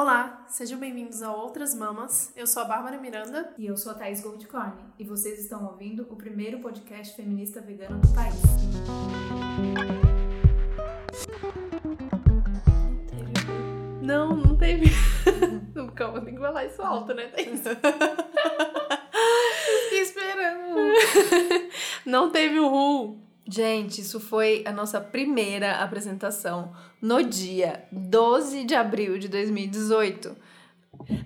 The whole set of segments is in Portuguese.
Olá, sejam bem-vindos a Outras Mamas. Eu sou a Bárbara Miranda. E eu sou a Thaís Goldcorn. E vocês estão ouvindo o primeiro podcast feminista vegano do país. Não, não teve. Não, calma, tem que falar isso alto, né, Thaís? Esperando. Não teve o Ru. Gente, isso foi a nossa primeira apresentação no dia 12 de abril de 2018.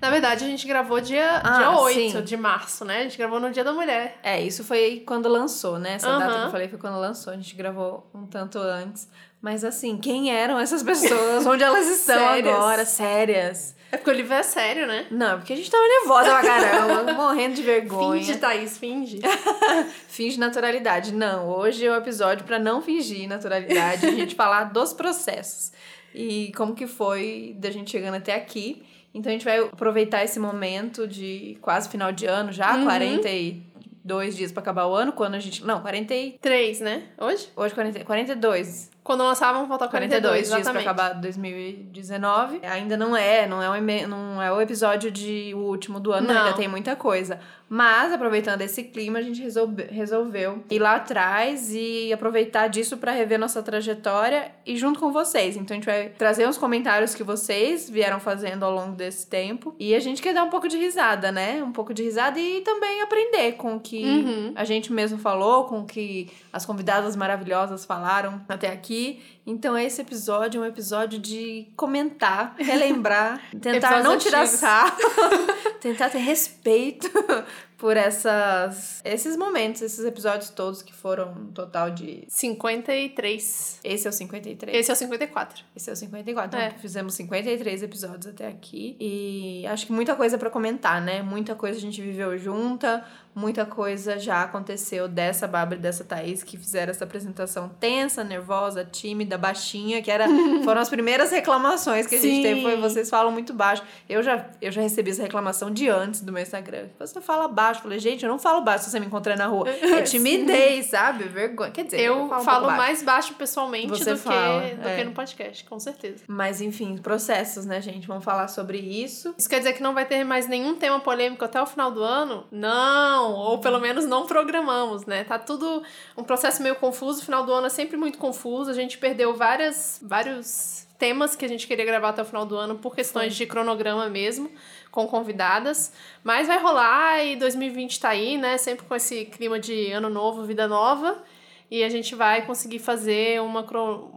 Na verdade, a gente gravou dia, Ah, dia 8 sim. de março, né? A gente gravou no Dia da Mulher. É, isso foi quando lançou, né? Essa data que eu falei foi quando lançou. A gente gravou um tanto antes. Mas assim, quem eram essas pessoas? Onde elas estão Sérias. agora? Sérias. É porque o livro é sério, né? Não, porque a gente tava nervosa pra caramba, morrendo de vergonha. Finge, Thaís, finge. Finge naturalidade. Não, hoje é o episódio pra não fingir naturalidade, a gente falar dos processos. E como que foi da gente chegando até aqui. Então a gente vai aproveitar esse momento de quase final de ano já, Uhum. 42 dias pra acabar o ano, quando a gente, não, 40, e- Três, né? Hoje? hoje 40, 42. Quando lançar, vamos voltar 42, 42 dias pra acabar 2019. Ainda não é, não é, o, eme- não é o episódio de o último do ano, Não. ainda tem muita coisa. Mas, aproveitando esse clima, a gente resolve- resolveu ir lá atrás e aproveitar disso pra rever nossa trajetória e junto com vocês. Então, a gente vai trazer uns comentários que vocês vieram fazendo ao longo desse tempo. E a gente quer dar um pouco de risada, né? Um pouco de risada e também aprender com o que Uhum. a gente mesmo falou, com o que as convidadas maravilhosas falaram até aqui. Então, esse episódio é um episódio de comentar, relembrar, tentar não tirar sarro, tentar ter respeito por essas, esses momentos, esses episódios todos que foram um total de. 53. Esse é o 53. Esse é o 54. Esse é o 54. É. Então, fizemos 53 episódios até aqui. E acho que muita coisa pra comentar, né? Muita coisa a gente viveu junta, muita coisa já aconteceu dessa Bárbara e dessa Thaís que fizeram essa apresentação tensa, nervosa, tímida, baixinha, que era, foram as primeiras reclamações que a gente Sim. teve. Foi vocês falam muito baixo. Eu já, eu já recebi essa reclamação de antes do meu Instagram. Você fala baixo. Eu falei, gente, eu não falo baixo se você me encontrar na rua. É timidez, sabe? Vergonha. Quer dizer, Eu, falo, um falo pouco baixo. mais baixo pessoalmente Você do, fala, que, do é. que no podcast, com certeza. Mas enfim, processos, né, gente? Vamos falar sobre isso. Isso quer dizer que não vai ter mais nenhum tema polêmico até o final do ano? Não! Ou pelo menos não programamos, né? Tá tudo um processo meio confuso. O final do ano é sempre muito confuso. A gente perdeu várias, vários temas que a gente queria gravar até o final do ano por questões de cronograma mesmo, com convidadas. Mas vai rolar e 2020 tá aí, né? Sempre com esse clima de ano novo, vida nova. E a gente vai conseguir fazer uma,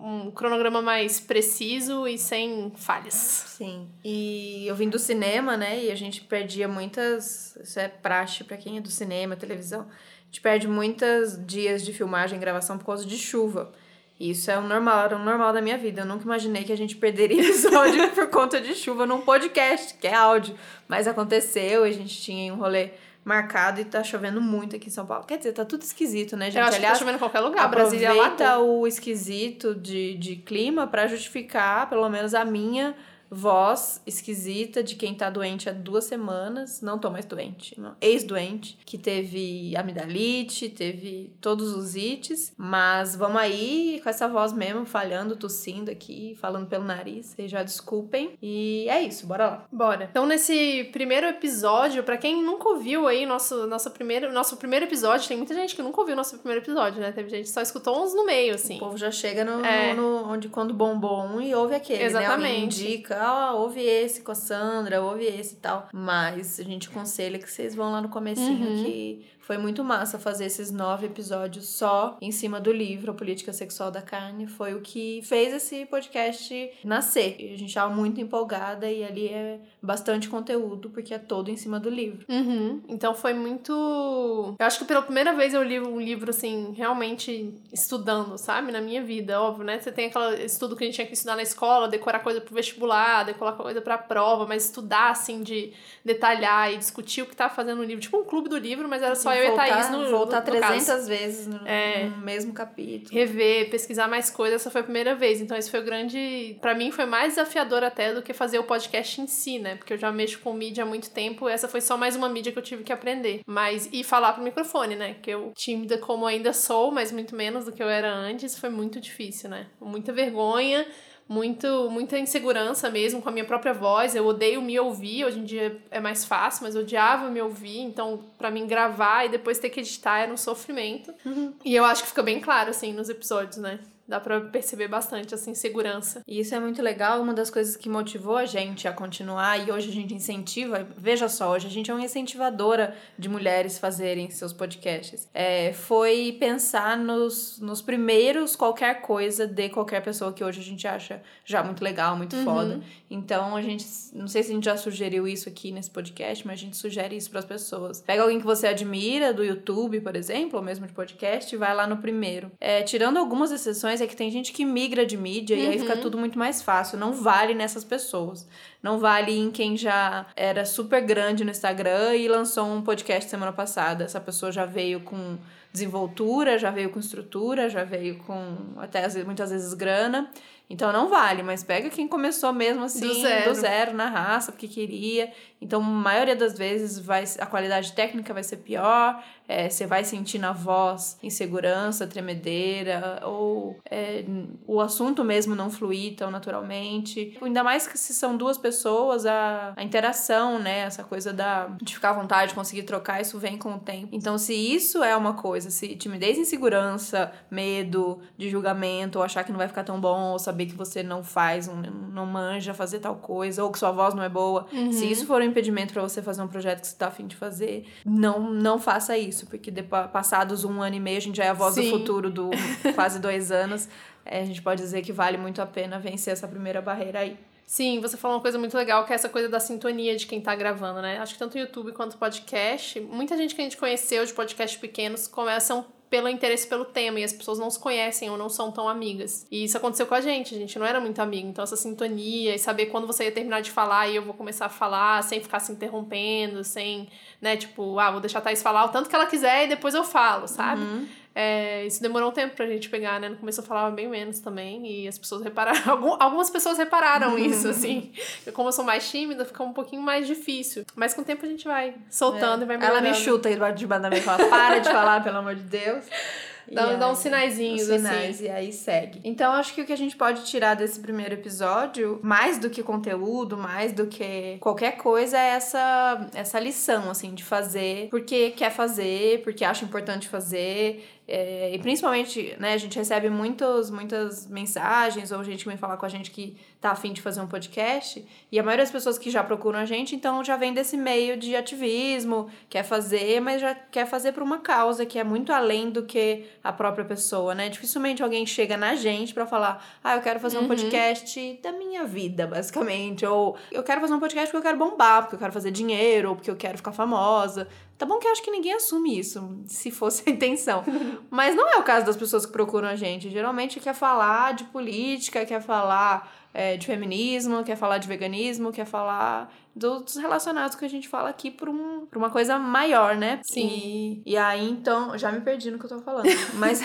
um cronograma mais preciso e sem falhas. Sim. E eu vim do cinema, né? E a gente perdia muitas. Isso é praxe pra quem é do cinema, televisão. A gente perde muitos dias de filmagem e gravação por causa de chuva. Isso é o normal, era o normal da minha vida. Eu nunca imaginei que a gente perderia episódio por conta de chuva num podcast, que é áudio. Mas aconteceu, a gente tinha um rolê marcado e tá chovendo muito aqui em São Paulo. Quer dizer, tá tudo esquisito, né, gente? Eu acho que Aliás, tá chovendo em qualquer lugar. Brasília lá. Aproveita o esquisito de, de clima pra justificar, pelo menos, a minha voz esquisita de quem tá doente há duas semanas. Não tô mais doente, ex-doente, que teve amidalite, teve todos os ites. Mas vamos aí com essa voz mesmo, falhando, tossindo aqui, falando pelo nariz. Vocês já desculpem. E é isso, bora lá. Bora. Então, nesse primeiro episódio, pra quem nunca ouviu aí nosso, nosso, primeiro, nosso primeiro episódio, tem muita gente que nunca ouviu nosso primeiro episódio, né? Teve gente que só escutou uns no meio, assim. O povo já chega no, É. no- no- onde quando bombou um e ouve aquele, né? Alguém Exatamente. Indica, ó, ouve esse com a Sandra, ouve esse e tal. Mas a gente aconselha que vocês vão lá no comecinho Uhum. que foi muito massa fazer esses nove episódios só em cima do livro A Política Sexual da Carne. Foi o que fez esse podcast nascer. E a gente tava muito empolgada e ali é bastante conteúdo, porque é todo em cima do livro. Uhum. Então foi muito. Eu acho que pela primeira vez eu li um livro, assim, realmente estudando, sabe? Na minha vida, óbvio, né? Você tem aquele estudo que a gente tinha que estudar na escola, decorar coisa pro vestibular, decorar coisa pra prova, mas estudar, assim, de detalhar e discutir o que tá fazendo no livro. Tipo um clube do livro, mas era só eu e a Thaís no, voltar no, no caso. 300 vezes no, É. no mesmo capítulo. rever, pesquisar mais coisas, essa foi a primeira vez. Então, esse foi o grande. Pra mim, foi mais desafiador até do que fazer o podcast em si, né? Porque eu já mexo com mídia há muito tempo. Essa foi só mais uma mídia que eu tive que aprender. Mas, e falar pro microfone, né? Que eu, tímida como ainda sou, mas muito menos do que eu era antes, foi muito difícil, né? Muita vergonha. Muito muita insegurança mesmo com a minha própria voz. Eu odeio me ouvir, hoje em dia é mais fácil, mas eu odiava me ouvir, então para mim gravar e depois ter que editar era um sofrimento. Uhum. E eu acho que fica bem claro assim nos episódios, né? Dá pra perceber bastante essa insegurança. E isso é muito legal. Uma das coisas que motivou a gente a continuar e hoje a gente incentiva. Veja só, hoje a gente é uma incentivadora de mulheres fazerem seus podcasts. É, foi pensar nos, nos primeiros qualquer coisa de qualquer pessoa que hoje a gente acha já muito legal, muito uhum. foda. Então a gente. Não sei se a gente já sugeriu isso aqui nesse podcast, mas a gente sugere isso para as pessoas. Pega alguém que você admira, do YouTube, por exemplo, ou mesmo de podcast, e vai lá no primeiro. É, tirando algumas exceções é que tem gente que migra de mídia uhum. e aí fica uhum. tudo muito mais fácil. Não vale nessas pessoas. Não vale em quem já era super grande no Instagram e lançou um podcast semana passada. Essa pessoa já veio com desenvoltura, já veio com estrutura, já veio com até muitas vezes grana. Então não vale, mas pega quem começou mesmo assim, do zero, do zero na raça, porque queria. Então, a maioria das vezes vai, a qualidade técnica vai ser pior, é, você vai sentir na voz insegurança, tremedeira, ou é, o assunto mesmo não fluir tão naturalmente. Ainda mais que se são duas pessoas, a, a interação, né? Essa coisa da, de ficar à vontade, conseguir trocar, isso vem com o tempo. Então, se isso é uma coisa, se timidez, insegurança, medo de julgamento, ou achar que não vai ficar tão bom, ou saber que você não faz, não manja fazer tal coisa, ou que sua voz não é boa, uhum. se isso for um impedimento para você fazer um projeto que você tá afim de fazer, não, não faça isso, porque depois, passados um ano e meio, a gente já é a voz Sim. do futuro do quase dois anos. É, a gente pode dizer que vale muito a pena vencer essa primeira barreira aí. Sim, você falou uma coisa muito legal, que é essa coisa da sintonia de quem tá gravando, né? Acho que tanto o YouTube quanto o podcast, muita gente que a gente conheceu de podcasts pequenos começam pelo interesse pelo tema e as pessoas não se conhecem ou não são tão amigas. E isso aconteceu com a gente, a gente não era muito amigo. Então essa sintonia e saber quando você ia terminar de falar e eu vou começar a falar sem ficar se interrompendo, sem, né, tipo, ah, vou deixar a Thaís falar o tanto que ela quiser e depois eu falo, sabe? Uhum. É, isso demorou um tempo pra gente pegar, né? No começo eu falava bem menos também, e as pessoas repararam. algumas pessoas repararam isso, assim. Como eu sou mais tímida, fica um pouquinho mais difícil. Mas com o tempo a gente vai soltando é. e vai melhorando. Ela me chuta aí debaixo de da minha fala, para de falar, pelo amor de Deus. Dá, dá uns sinaizinhos, uns sinais, assim. E aí segue. Então, acho que o que a gente pode tirar desse primeiro episódio, mais do que conteúdo, mais do que qualquer coisa, é essa, essa lição, assim, de fazer porque quer fazer, porque acha importante fazer. É, e principalmente, né, a gente recebe muitos, muitas mensagens ou gente que vem falar com a gente que tá afim de fazer um podcast. E a maioria das pessoas que já procuram a gente, então já vem desse meio de ativismo, quer fazer, mas já quer fazer por uma causa que é muito além do que a própria pessoa, né? Dificilmente alguém chega na gente para falar, ah, eu quero fazer uhum. um podcast da minha vida, basicamente. Ou eu quero fazer um podcast porque eu quero bombar, porque eu quero fazer dinheiro, ou porque eu quero ficar famosa. Tá bom que eu acho que ninguém assume isso, se fosse a intenção. Mas não é o caso das pessoas que procuram a gente. Geralmente quer falar de política, quer falar é, de feminismo, quer falar de veganismo, quer falar dos relacionados que a gente fala aqui por, um, por uma coisa maior, né? Sim. E, e aí, então, já me perdi no que eu tô falando. mas,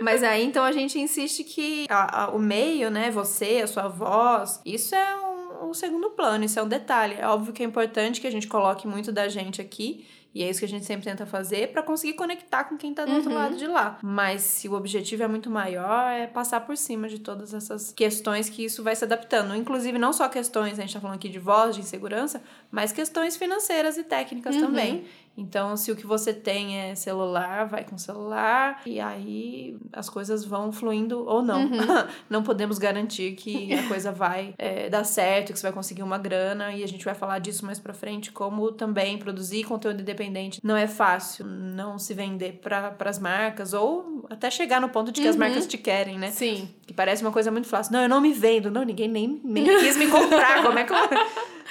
mas aí, então, a gente insiste que a, a, o meio, né? Você, a sua voz, isso é um, um segundo plano, isso é um detalhe. É óbvio que é importante que a gente coloque muito da gente aqui e é isso que a gente sempre tenta fazer para conseguir conectar com quem tá do uhum. outro lado de lá. Mas se o objetivo é muito maior, é passar por cima de todas essas questões que isso vai se adaptando. Inclusive, não só questões, a gente tá falando aqui de voz, de insegurança, mas questões financeiras e técnicas uhum. também. Então, se o que você tem é celular, vai com celular e aí as coisas vão fluindo ou não. Uhum. não podemos garantir que a coisa vai é, dar certo, que você vai conseguir uma grana e a gente vai falar disso mais pra frente, como também produzir conteúdo independente não é fácil, não se vender para as marcas ou até chegar no ponto de que uhum. as marcas te querem, né? Sim. Que parece uma coisa muito fácil. Não, eu não me vendo, não, ninguém nem, nem quis me comprar, como é que eu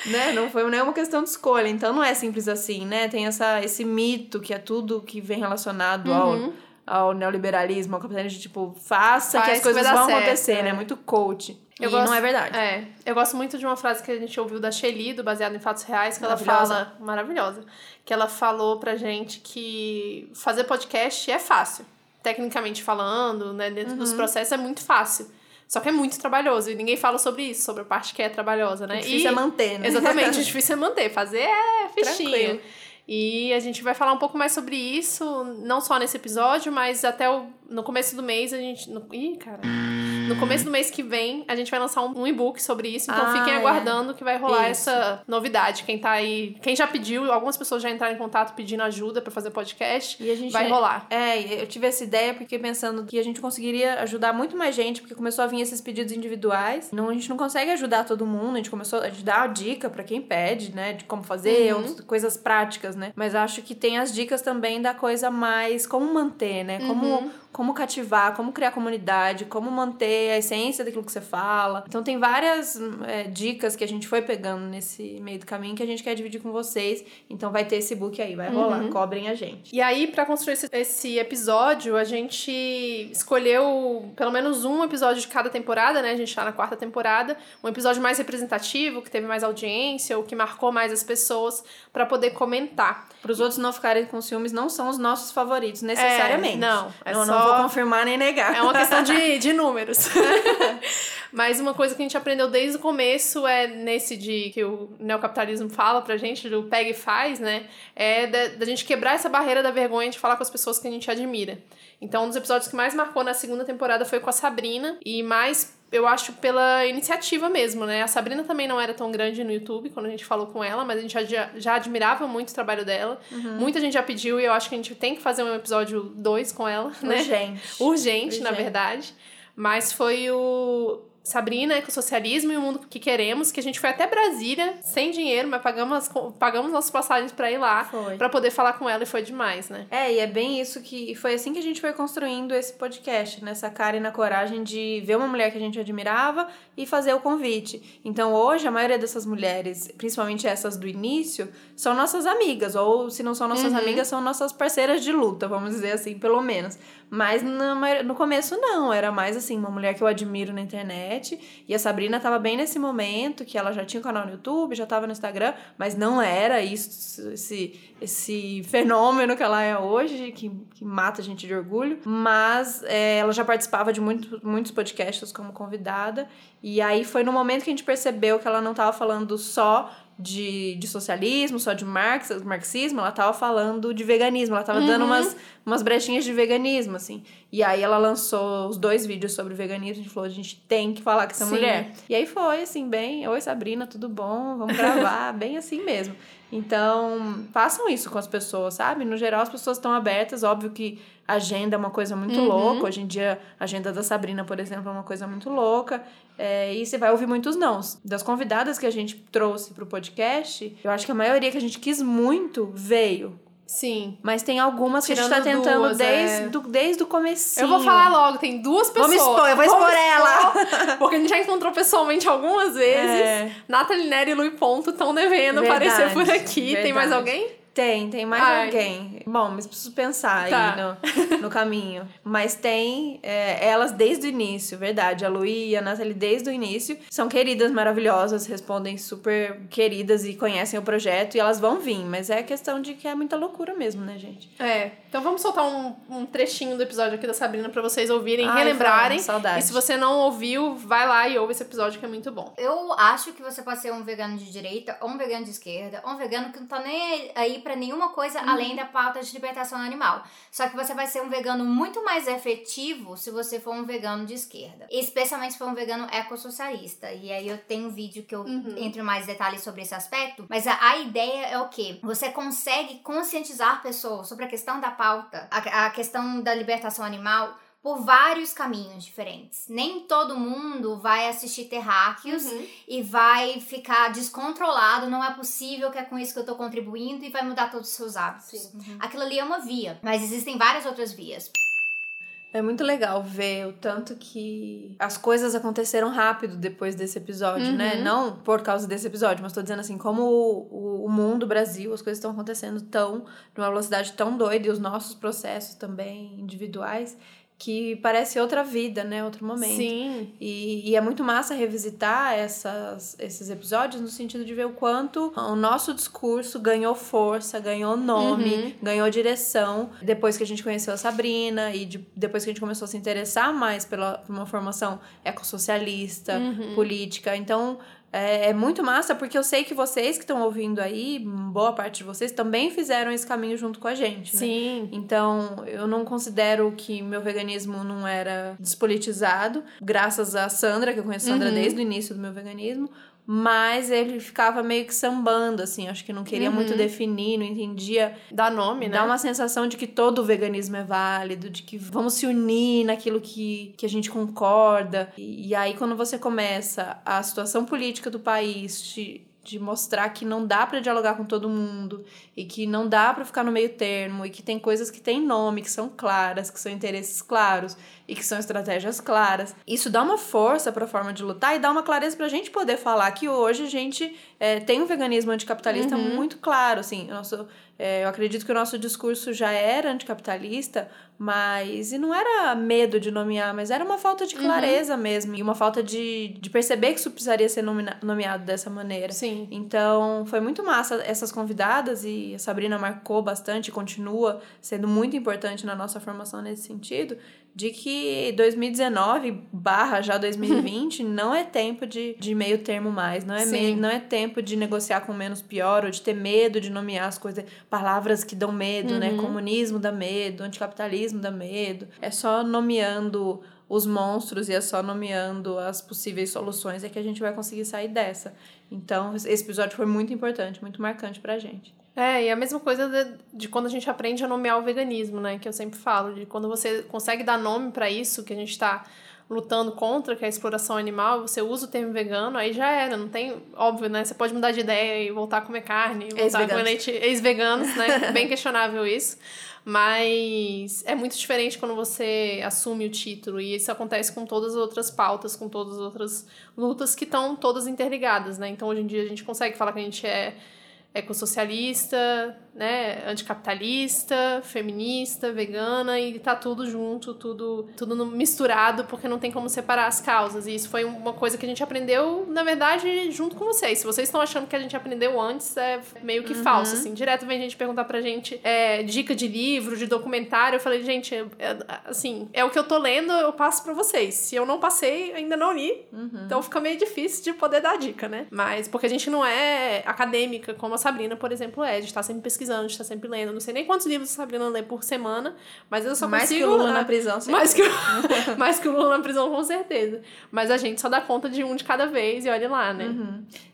né? Não foi nenhuma questão de escolha. Então não é simples assim, né? Tem essa, esse mito que é tudo que vem relacionado uhum. ao, ao neoliberalismo, ao capitalismo, de tipo, faça Faz que as coisas vão certo, acontecer, é. né? Muito coach. Eu e gosto, não é verdade. É. Eu gosto muito de uma frase que a gente ouviu da Shelly, do Baseado em Fatos Reais, que ela fala. Maravilhosa. Que ela falou pra gente que fazer podcast é fácil. Tecnicamente falando, né? Dentro uhum. dos processos é muito fácil. Só que é muito trabalhoso e ninguém fala sobre isso, sobre a parte que é trabalhosa, né? O difícil e, é manter, né? Exatamente, o difícil é manter. Fazer é fichinho. Tranquilo. E a gente vai falar um pouco mais sobre isso, não só nesse episódio, mas até o, no começo do mês a gente. No, ih, cara. No começo do mês que vem, a gente vai lançar um, um e-book sobre isso. Então Ah, fiquem é. aguardando que vai rolar Isso. essa novidade. Quem tá aí. Quem já pediu, algumas pessoas já entraram em contato pedindo ajuda pra fazer podcast. E a gente vai rolar. É, eu tive essa ideia porque pensando que a gente conseguiria ajudar muito mais gente, porque começou a vir esses pedidos individuais. Não, a gente não consegue ajudar todo mundo, a gente começou a dá a dica pra quem pede, né, de como fazer, Uhum. coisas práticas, né? Mas acho que tem as dicas também da coisa mais como manter, né? Como Uhum. Como cativar, como criar comunidade, como manter a essência daquilo que você fala. Então tem várias é, dicas que a gente foi pegando nesse meio do caminho que a gente quer dividir com vocês. Então vai ter esse book aí, vai rolar, Uhum. cobrem a gente. E aí, pra construir esse, esse episódio, a gente escolheu pelo menos um episódio de cada temporada, né? A gente tá na quarta temporada. Um episódio mais representativo, que teve mais audiência, ou que marcou mais as pessoas, pra poder comentar. Para os outros não ficarem com ciúmes, não são os nossos favoritos, necessariamente. É, não, é não, só- não vou confirmar nem negar. É uma questão de, de números. Mas uma coisa que a gente aprendeu desde o começo é nesse de que o neocapitalismo fala pra gente, do pega e faz, né? É da, da gente quebrar essa barreira da vergonha de falar com as pessoas que a gente admira. Então, um dos episódios que mais marcou na segunda temporada foi com a Sabrina, e mais eu acho pela iniciativa mesmo, né? A Sabrina também não era tão grande no YouTube quando a gente falou com ela, mas a gente já, já admirava muito o trabalho dela. Muita gente já pediu e eu acho que a gente tem que fazer um episódio 2 com ela, né? Urgente. urgente, na Urgente. verdade. Mas foi o Sabrina, Ecossocialismo e o Mundo que Queremos, que a gente foi até Brasília, sem dinheiro, mas pagamos, pagamos nossas passagens pra ir lá, pra poder falar com ela e foi demais, né? É, e é bem isso que. Foi assim que a gente foi construindo esse podcast, nessa cara e na coragem de ver uma mulher que a gente admirava e fazer o convite. Então hoje, a maioria dessas mulheres, principalmente essas do início, são nossas amigas, ou se não são nossas Uhum. amigas, são nossas parceiras de luta, vamos dizer assim, pelo menos. Mas mai- no começo não, era mais assim, uma mulher que eu admiro na internet. E a Sabrina tava bem nesse momento, que ela já tinha um canal no YouTube, já tava no Instagram, mas não era isso, esse, esse fenômeno que ela é hoje, que, que mata a gente de orgulho. Mas é, ela já participava de muito, muitos podcasts como convidada. E aí foi no momento que a gente percebeu que ela não tava falando só de, de socialismo, só de marx, marxismo, ela tava falando de veganismo, ela tava dando Uhum. umas, umas brechinhas de veganismo, assim. E aí ela lançou os dois vídeos sobre veganismo, a gente falou, a gente tem que falar com essa Sim. mulher. E aí foi, assim, bem, oi Sabrina, tudo bom? Vamos gravar, bem assim mesmo. Então, façam isso com as pessoas, sabe? No geral, as pessoas estão abertas, óbvio que agenda é uma coisa muito Uhum. louca. Hoje em dia, a agenda da Sabrina, por exemplo, é uma coisa muito louca. É, e você vai ouvir muitos nãos. Das convidadas que a gente trouxe pro podcast, eu acho que a maioria que a gente quis muito veio. Sim. Mas tem algumas que a gente tá Tirando tentando duas, desde, é. do, desde o comecinho. Eu vou falar logo, tem duas pessoas. Vamos expor, eu vou expor ela. expor, Porque a gente já encontrou pessoalmente algumas vezes. É. Nathalie Nery e Lui Ponto estão devendo Verdade, aparecer por aqui. Tem mais verdade. alguém? Tem, tem mais Ai. alguém. Bom, mas preciso pensar Tá. aí no, no caminho. Mas tem é, elas desde o início, verdade. A Lu e a Nathalie desde o início. São queridas, maravilhosas, respondem super queridas e conhecem o projeto. E elas vão vir, mas é questão de que é muita loucura mesmo, né, gente? É. Então vamos soltar um, um trechinho do episódio aqui da Sabrina pra vocês ouvirem, Ai, relembrarem. vamos, saudade. E se você não ouviu, vai lá e ouve esse episódio que é muito bom. Eu acho que você pode ser um vegano de direita, ou um vegano de esquerda, ou um vegano que não tá nem aí pra nenhuma coisa além da pauta de libertação animal. Só que você vai ser um vegano muito mais efetivo se você for um vegano de esquerda. Especialmente se for um vegano ecossocialista. E aí eu tenho um vídeo que eu Uhum. entro em mais detalhes sobre esse aspecto. Mas a, a ideia é o quê? Você consegue conscientizar pessoas sobre a questão da pauta, a, a questão da libertação animal por vários caminhos diferentes. Nem todo mundo vai assistir terráqueos e vai ficar descontrolado, não é possível que é com isso que eu tô contribuindo e vai mudar todos os seus hábitos. Sim. Aquilo ali é uma via, mas existem várias outras vias. É muito legal ver o tanto que as coisas aconteceram rápido depois desse episódio, Uhum. né? Não por causa desse episódio, mas tô dizendo assim, como o, o, o mundo, o Brasil, as coisas estão acontecendo tão, numa velocidade tão doida, e os nossos processos também individuais, que parece outra vida, né? Outro momento. Sim. E, e é muito massa revisitar essas, esses episódios no sentido de ver o quanto o nosso discurso ganhou força, ganhou nome, Uhum. ganhou direção depois que a gente conheceu a Sabrina e de- depois que a gente começou a se interessar mais pela por uma formação ecossocialista, Uhum. política. Então, é, é muito massa porque eu sei que vocês que estão ouvindo aí, boa parte de vocês, também fizeram esse caminho junto com a gente. Né? Sim. Então, eu não considero que meu veganismo não era despolitizado, graças a Sandra, que eu conheço a Sandra Uhum. desde o início do meu veganismo. Mas ele ficava meio que sambando, assim. Acho que não queria Uhum. muito definir, não entendia Dá nome, né? Dá uma sensação de que todo o veganismo é válido, de que vamos se unir naquilo que, que a gente concorda. E, e aí, quando você começa a situação política do país te, de mostrar que não dá pra dialogar com todo mundo e que não dá pra ficar no meio termo e que tem coisas que têm nome, que são claras, que são interesses claros e que são estratégias claras. Isso dá uma força pra forma de lutar e dá uma clareza pra gente poder falar que hoje a gente é, tem um veganismo anticapitalista Uhum. muito claro, assim, nosso, é, eu acredito que o nosso discurso já era anticapitalista, mas. E não era medo de nomear, mas era uma falta de clareza mesmo. E uma falta de, de perceber que isso precisaria ser nomeado dessa maneira. Sim. Então, foi muito massa essas convidadas e a Sabrina marcou bastante, continua sendo muito importante na nossa formação nesse sentido, de que 2019 barra já 2020 não é tempo de, de meio termo mais, não é, me- Sim. não é tempo de negociar com menos pior ou de ter medo de nomear as coisas, palavras que dão medo, né? Uhum. Comunismo dá medo, anticapitalismo dá medo. É só nomeando os monstros e é só nomeando as possíveis soluções é que a gente vai conseguir sair dessa. Então, esse episódio foi muito importante, muito marcante pra gente. É, e a mesma coisa de, de quando a gente aprende a nomear o veganismo, né? Que eu sempre falo, de quando você consegue dar nome pra isso que a gente tá lutando contra, que é a exploração animal, você usa o termo vegano, aí já era, não tem, óbvio, né? Você pode mudar de ideia e voltar a comer carne, voltar a comer leite, ex-veganos, né? Bem questionável isso. Mas é muito diferente quando você assume o título, e isso acontece com todas as outras pautas, com todas as outras lutas que estão todas interligadas, né? Então hoje em dia a gente consegue falar que a gente é ecossocialista, né, anticapitalista, feminista, vegana e tá tudo junto, tudo tudo misturado, porque não tem como separar as causas. E isso foi uma coisa que a gente aprendeu, na verdade, junto com vocês. Se vocês estão achando que a gente aprendeu antes, é meio que falso, assim. Direto vem gente perguntar pra gente é, dica de livro, de documentário. Eu falei, gente, é- é- assim, é o que eu tô lendo, eu passo pra vocês. Se eu não passei, ainda não li. Então fica meio difícil de poder dar dica, né? Mas porque a gente não é acadêmica, como a Sabrina, por exemplo, é. A gente tá sempre pesquisando, a gente tá sempre lendo. Não sei nem quantos livros a Sabrina lê por semana, mas eu só Mais consigo... que o Lula na prisão. mais que, o, mais que o Lula na prisão, com certeza. Mas a gente só dá conta de um de cada vez e olha lá, né?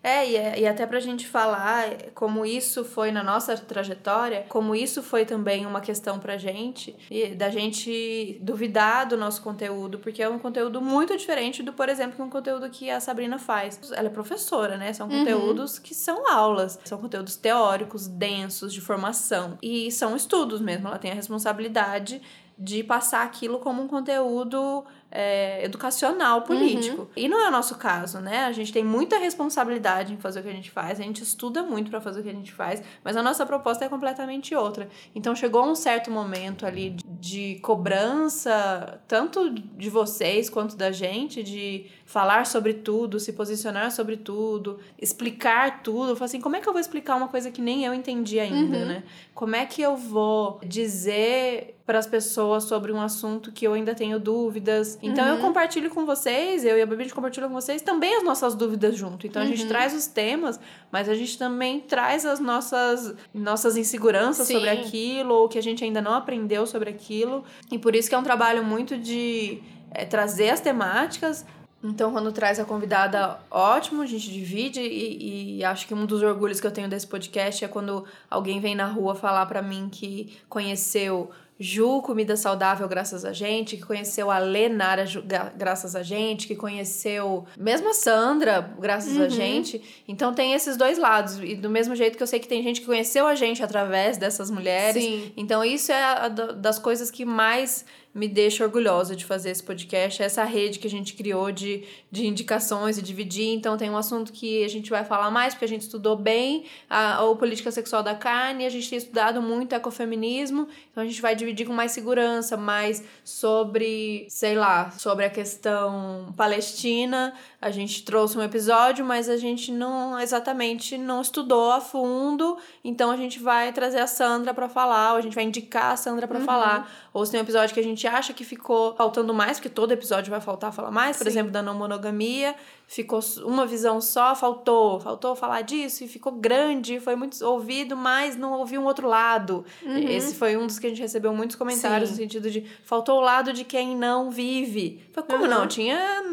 É, e, é- e até pra gente falar como isso foi na nossa trajetória, como isso foi também uma questão pra gente, e da gente duvidar do nosso conteúdo, porque é um conteúdo muito diferente do, por exemplo, que um conteúdo que a Sabrina faz. Ela é professora, né? São conteúdos que são aulas, são conteúdos teóricos, densos, de formação. E são estudos mesmo, ela tem a responsabilidade de passar aquilo como um conteúdo é, educacional político. E não é o nosso caso, né? A gente tem muita responsabilidade em fazer o que a gente faz, a gente estuda muito para fazer o que a gente faz, mas a nossa proposta é completamente outra. Então chegou um certo momento ali de, de cobrança, tanto de vocês quanto da gente, de falar sobre tudo, se posicionar sobre tudo, explicar tudo. Eu falo assim, como é que eu vou explicar uma coisa que nem eu entendi ainda, né? Como é que eu vou dizer para as pessoas sobre um assunto que eu ainda tenho dúvidas? Então eu compartilho com vocês, eu e a Babi a gente compartilha com vocês também as nossas dúvidas junto. Então a gente traz os temas, mas a gente também traz as nossas nossas inseguranças Sim. sobre aquilo ou que a gente ainda não aprendeu sobre aquilo. E por isso que é um trabalho muito de é, trazer as temáticas, então, quando traz a convidada, ótimo, a gente divide e, e acho que um dos orgulhos que eu tenho desse podcast é quando alguém vem na rua falar pra mim que conheceu Ju, comida saudável graças a gente, que conheceu a Lenara graças a gente, que conheceu mesmo a Sandra graças a gente. Então tem esses dois lados. E do mesmo jeito que eu sei que tem gente que conheceu a gente através dessas mulheres. Sim. Então isso é a da- das coisas que mais me deixa orgulhosa de fazer esse podcast, é essa rede que a gente criou de, de indicações e dividir. Então tem um assunto que a gente vai falar mais, porque a gente estudou bem a, ou política sexual da carne, a gente tem estudado muito ecofeminismo, então a gente vai dividir com mais segurança, mais sobre, sei lá, sobre a questão palestina. A gente trouxe um episódio, mas a gente não exatamente não estudou a fundo, então a gente vai trazer a Sandra para falar, ou a gente vai indicar a Sandra para falar. Ou se tem um episódio que a gente gente acha que ficou faltando mais, porque todo episódio vai faltar falar mais, por Sim. exemplo, da não monogamia, ficou uma visão só, faltou, faltou falar disso e ficou grande, foi muito ouvido, mas não ouviu um outro lado. Esse foi um dos que a gente recebeu muitos comentários Sim. no sentido de faltou o lado de quem não vive. Foi como Uhum. não? Tinha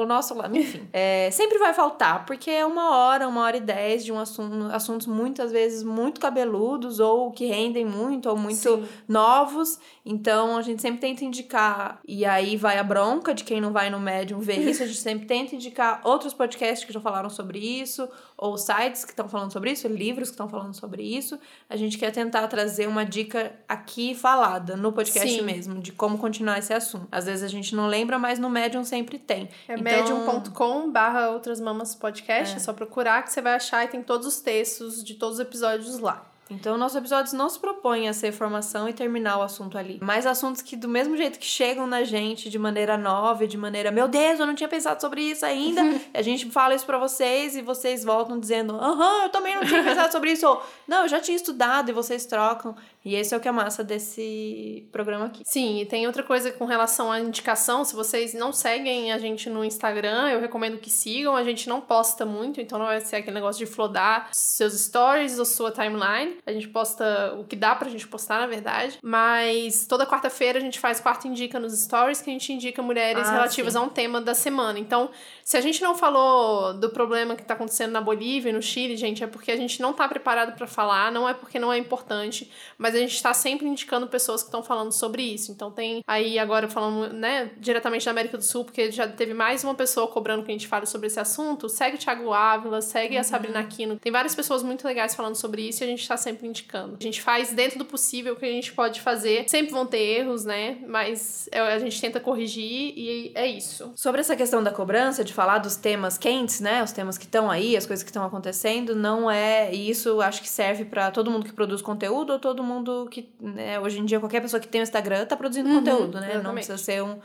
o nosso lado, enfim. É, sempre vai faltar, porque é uma hora, uma hora e dez de um assunto, assuntos muitas vezes muito cabeludos ou que rendem muito ou muito Sim. novos. Então a gente sempre tenta indicar, e aí vai a bronca de quem não vai no médium ver isso. A gente sempre tenta indicar outros podcasts que já falaram sobre isso, ou sites que estão falando sobre isso, livros que estão falando sobre isso. A gente quer tentar trazer uma dica aqui falada, no podcast Sim. mesmo, de como continuar esse assunto. Às vezes a gente não lembra, mas no médium sempre tem. É Então- medium.com barra outras mamas podcast, é. só procurar que você vai achar e tem todos os textos de todos os episódios lá. Então, nossos episódios não se propõem a ser formação e terminar o assunto ali. Mas assuntos que, do mesmo jeito que chegam na gente de maneira nova, de maneira, meu Deus, eu não tinha pensado sobre isso ainda. a gente fala isso pra vocês e vocês voltam dizendo, aham, eu também não tinha pensado sobre isso. Ou, não, eu já tinha estudado e vocês trocam. E esse é o que é massa desse programa aqui. Sim, e tem outra coisa com relação à indicação. Se vocês não seguem a gente no Instagram, eu recomendo que sigam. A gente não posta muito, então não vai ser aquele negócio de flodar seus stories ou sua timeline. A gente posta o que dá pra gente postar, na verdade. Mas toda quarta-feira a gente faz quarta indica nos stories, que a gente indica mulheres Ah, relativas sim. a um tema da semana. Então, se a gente não falou do problema que tá acontecendo na Bolívia e no Chile, gente, é porque a gente não tá preparado pra falar, não é porque não é importante, mas a gente tá sempre indicando pessoas que estão falando sobre isso. Então tem aí agora falando, né, diretamente da América do Sul, porque já teve mais uma pessoa cobrando que a gente fale sobre esse assunto. Segue o Thiago Ávila, segue a Sabrina Aquino. Tem várias pessoas muito legais falando sobre isso e a gente tá sempre indicando. A gente faz dentro do possível o que a gente pode fazer. Sempre vão ter erros, né? Mas é, a gente tenta corrigir e é isso. Sobre essa questão da cobrança, de falar dos temas quentes, né? Os temas que estão aí, as coisas que estão acontecendo, não é. E isso acho que serve pra todo mundo que produz conteúdo ou todo mundo que. Né, hoje em dia, qualquer pessoa que tem um Instagram tá produzindo conteúdo, né? Não exatamente. precisa ser um.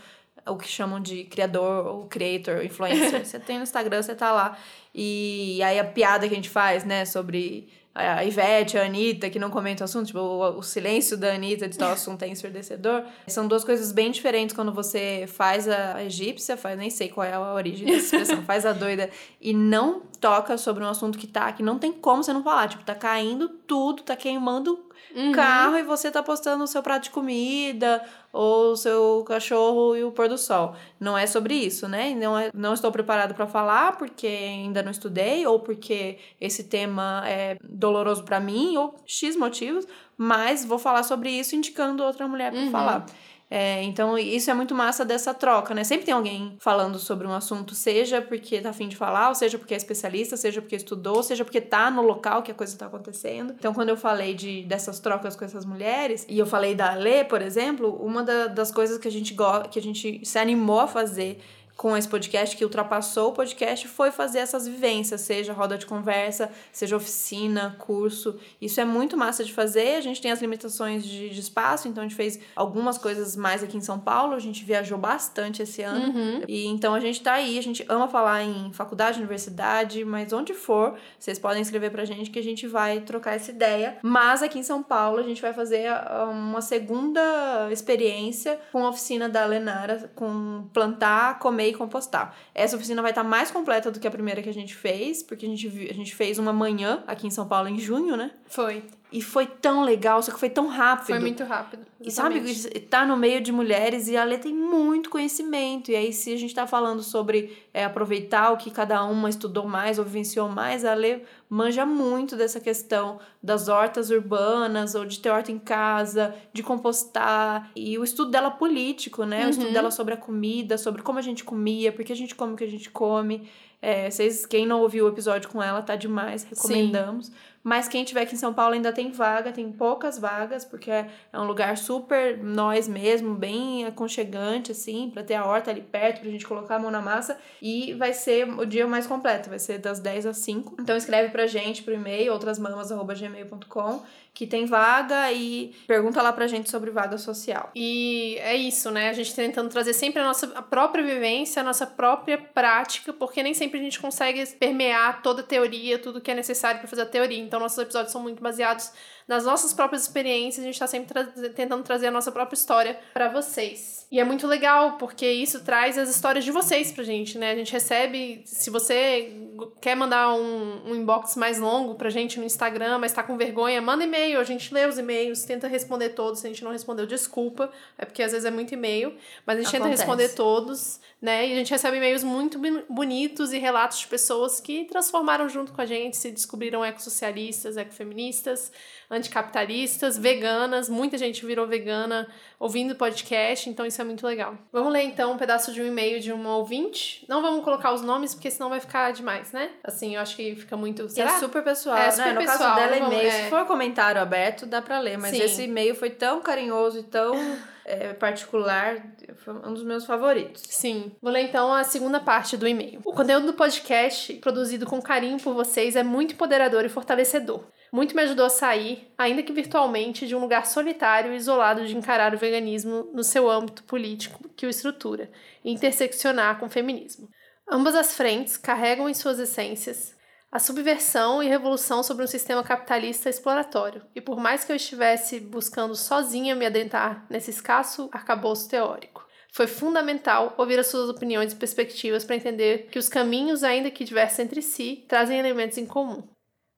O que chamam de criador ou creator, influencer. você tem no Instagram, você tá lá. E aí a piada que a gente faz, né, sobre a Ivete, a Anitta, que não comenta o assunto, tipo, o, o silêncio da Anitta de tal assunto é ensurdecedor. São duas coisas bem diferentes quando você faz a egípcia, faz, nem sei qual é a origem dessa expressão, faz a doida e não toca sobre um assunto que tá, que não tem como você não falar. Tipo, tá caindo tudo, tá queimando Uhum. carro e você tá postando o seu prato de comida ou o seu cachorro e o pôr do sol. Não é sobre isso, né? Não, é, não estou preparado para falar porque ainda não estudei ou porque esse tema é doloroso para mim ou X motivos, mas vou falar sobre isso indicando outra mulher para Uhum. falar. É, então, isso é muito massa dessa troca, né? Sempre tem alguém falando sobre um assunto, seja porque tá afim de falar, ou seja porque é especialista, seja porque estudou, seja porque tá no local que a coisa tá acontecendo. Então, quando eu falei de, dessas trocas com essas mulheres, e eu falei da Lê, por exemplo, uma da- das coisas que a gente que a gente se animou a fazer com esse podcast, que ultrapassou o podcast, foi fazer essas vivências, seja roda de conversa, seja oficina, curso. Isso é muito massa de fazer. A gente tem as limitações de, de espaço, então a gente fez algumas coisas mais aqui em São Paulo. A gente viajou bastante esse ano. Uhum. E então a gente tá aí, a gente ama falar em faculdade, universidade, mas onde for, vocês podem escrever pra gente que a gente vai trocar essa ideia. Mas aqui em São Paulo a gente vai fazer ah, uma segunda experiência com a oficina da Lenara, com plantar, comer e compostar. Essa oficina vai estar mais completa do que a primeira que a gente fez, porque a gente, a gente fez uma manhã aqui em São Paulo em junho, né? Foi. E foi tão legal, só que foi tão rápido. Foi muito rápido. E sabe, exatamente. tá no meio de mulheres e a Lê tem muito conhecimento. E aí, se a gente tá falando sobre é, aproveitar o que cada uma estudou mais ou vivenciou mais, a Lê manja muito dessa questão das hortas urbanas ou de ter horta em casa, de compostar. E o estudo dela político, né? O estudo Uhum. dela sobre a comida, sobre como a gente comia, por que a gente come o que a gente come. É, vocês, quem não ouviu o episódio com ela, tá demais, recomendamos. Mas quem tiver aqui em São Paulo ainda tem vaga, tem poucas vagas, porque é um lugar super nós mesmo, bem aconchegante, assim, pra ter a horta ali perto, pra gente colocar a mão na massa. E vai ser o dia mais completo, vai ser das 10 às 5. Então escreve pra gente pro e-mail, outrasmamas.gmail.com, que tem vaga e pergunta lá pra gente sobre vaga social. E é isso, né? A gente tentando trazer sempre a nossa a própria vivência, a nossa própria prática, porque nem sempre a gente consegue permear toda a teoria, tudo que é necessário para fazer a teoria. Então, nossos episódios são muito baseados nas nossas próprias experiências, a gente está sempre tra tentando trazer a nossa própria história para vocês. E é muito legal, porque isso traz as histórias de vocês pra gente, né? A gente recebe, se você quer mandar um, um inbox mais longo pra gente no Instagram, mas tá com vergonha, manda e-mail, a gente lê os e-mails, tenta responder todos, se a gente não respondeu, desculpa, é porque às vezes é muito e-mail, mas a gente Acontece. tenta responder todos, né? E a gente recebe e-mails muito bonitos e relatos de pessoas que transformaram junto com a gente, se descobriram ecossocialistas, ecofeministas, anticapitalistas, veganas, muita gente virou vegana ouvindo podcast, então isso é muito legal. Vamos ler então um pedaço de um e-mail de um ouvinte. Não vamos colocar os nomes, porque senão vai ficar demais, né? Assim, eu acho que fica muito. É Será? É super pessoal, é, super né? No pessoal, caso dela, e-mail. É... Se for comentário aberto, dá pra ler, mas Sim. esse e-mail foi tão carinhoso e tão. É, particular, foi um dos meus favoritos. Sim. Vou ler então a segunda parte do e-mail. O conteúdo do podcast, produzido com carinho por vocês, é muito empoderador e fortalecedor. Muito me ajudou a sair, ainda que virtualmente, de um lugar solitário e isolado de encarar o veganismo no seu âmbito político que o estrutura e interseccionar com o feminismo. Ambas as frentes carregam em suas essências a subversão e revolução sobre um sistema capitalista exploratório, e por mais que eu estivesse buscando sozinha me adentrar nesse escasso arcabouço teórico, foi fundamental ouvir as suas opiniões e perspectivas para entender que os caminhos, ainda que diversos entre si, trazem elementos em comum.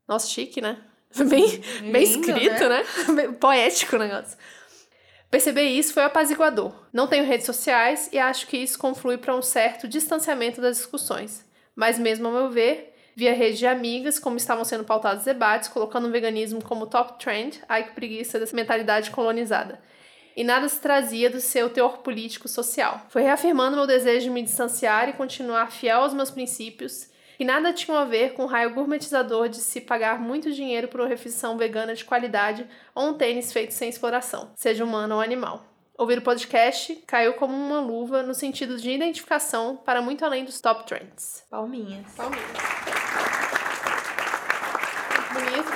Nossa, chique, né? Bem, bem escrito, né? né? Poético o negócio. Perceber isso foi apaziguador. Não tenho redes sociais e acho que isso conflui para um certo distanciamento das discussões. Mas, mesmo ao meu ver, via rede de amigas, como estavam sendo pautados os debates, colocando o veganismo como top trend, ai que preguiça dessa mentalidade colonizada. E nada se trazia do seu teor político social. Foi reafirmando meu desejo de me distanciar e continuar fiel aos meus princípios que nada tinham a ver com o raio gourmetizador de se pagar muito dinheiro por uma refeição vegana de qualidade ou um tênis feito sem exploração, seja humano ou animal. Ouvir o podcast caiu como uma luva no sentido de identificação para muito além dos top trends. Palminhas. Palminhas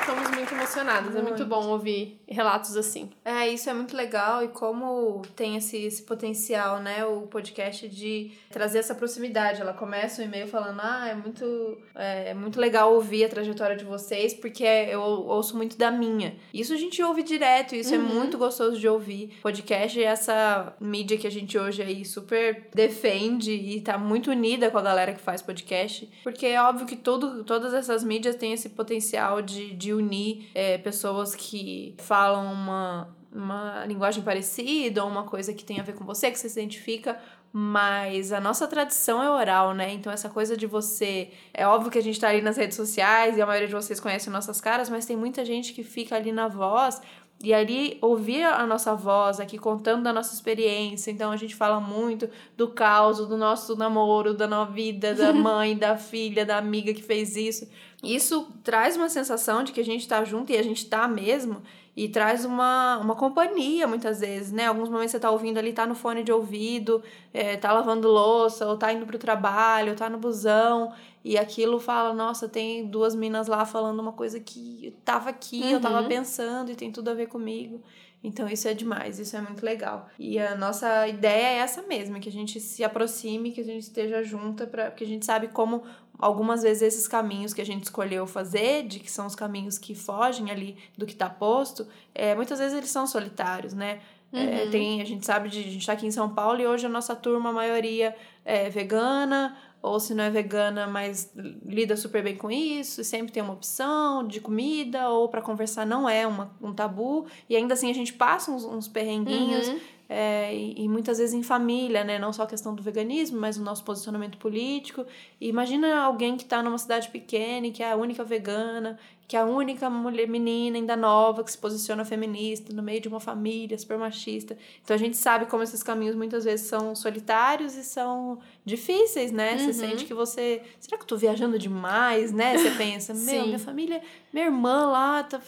ficamos muito emocionadas. Muito. É muito bom ouvir relatos assim. É, isso é muito legal e como tem esse, esse potencial, né, o podcast de trazer essa proximidade. Ela começa o e-mail falando, ah, é muito, é, é muito legal ouvir a trajetória de vocês, porque eu ouço muito da minha. Isso a gente ouve direto, isso é uhum. é muito gostoso de ouvir. Podcast é essa mídia que a gente hoje aí super defende e tá muito unida com a galera que faz podcast, porque é óbvio que todo, todas essas mídias têm esse potencial de, de unir é, pessoas que falam uma, uma linguagem parecida ou uma coisa que tem a ver com você, que você se identifica, mas a nossa tradição é oral, né? Então essa coisa de você. É óbvio que a gente tá ali nas redes sociais e a maioria de vocês conhece nossas caras, mas tem muita gente que fica ali na voz. E ali ouvir a nossa voz aqui contando da nossa experiência. Então a gente fala muito do caos, do nosso namoro, da nossa vida, da mãe, da filha, da amiga que fez isso. Isso traz uma sensação de que a gente está junto e a gente está mesmo. E traz uma, uma companhia muitas vezes, né? Alguns momentos você tá ouvindo ali, tá no fone de ouvido, é, tá lavando louça, ou tá indo pro trabalho, ou tá no busão, e aquilo fala, nossa, tem duas minas lá falando uma coisa que eu tava aqui, uhum. eu tava uhum. pensando e tem tudo a ver comigo. Então isso é demais, isso é muito legal. E a nossa ideia é essa mesma, que a gente se aproxime, que a gente esteja junta, pra, porque a gente sabe como algumas vezes esses caminhos que a gente escolheu fazer, de que são os caminhos que fogem ali do que está posto, é, muitas vezes eles são solitários, né? É, uhum. É, tem, a gente sabe de. A gente está aqui em São Paulo e hoje a nossa turma, a maioria é vegana, ou se não é vegana, mas lida super bem com isso, e sempre tem uma opção de comida, ou para conversar não é uma, um tabu, e ainda assim a gente passa uns, uns perrenguinhos. Uhum. É, e, e, muitas vezes em família, né? Não só a questão do veganismo, mas o nosso posicionamento político. E imagina alguém que está numa cidade pequena e que é a única vegana que é a única mulher menina ainda nova que se posiciona feminista no meio de uma família super machista. Então a gente sabe como esses caminhos muitas vezes são solitários e são difíceis, né? Uhum. Você sente que você, será que eu tô viajando demais, né? Você pensa, meu, minha família, minha irmã lá tá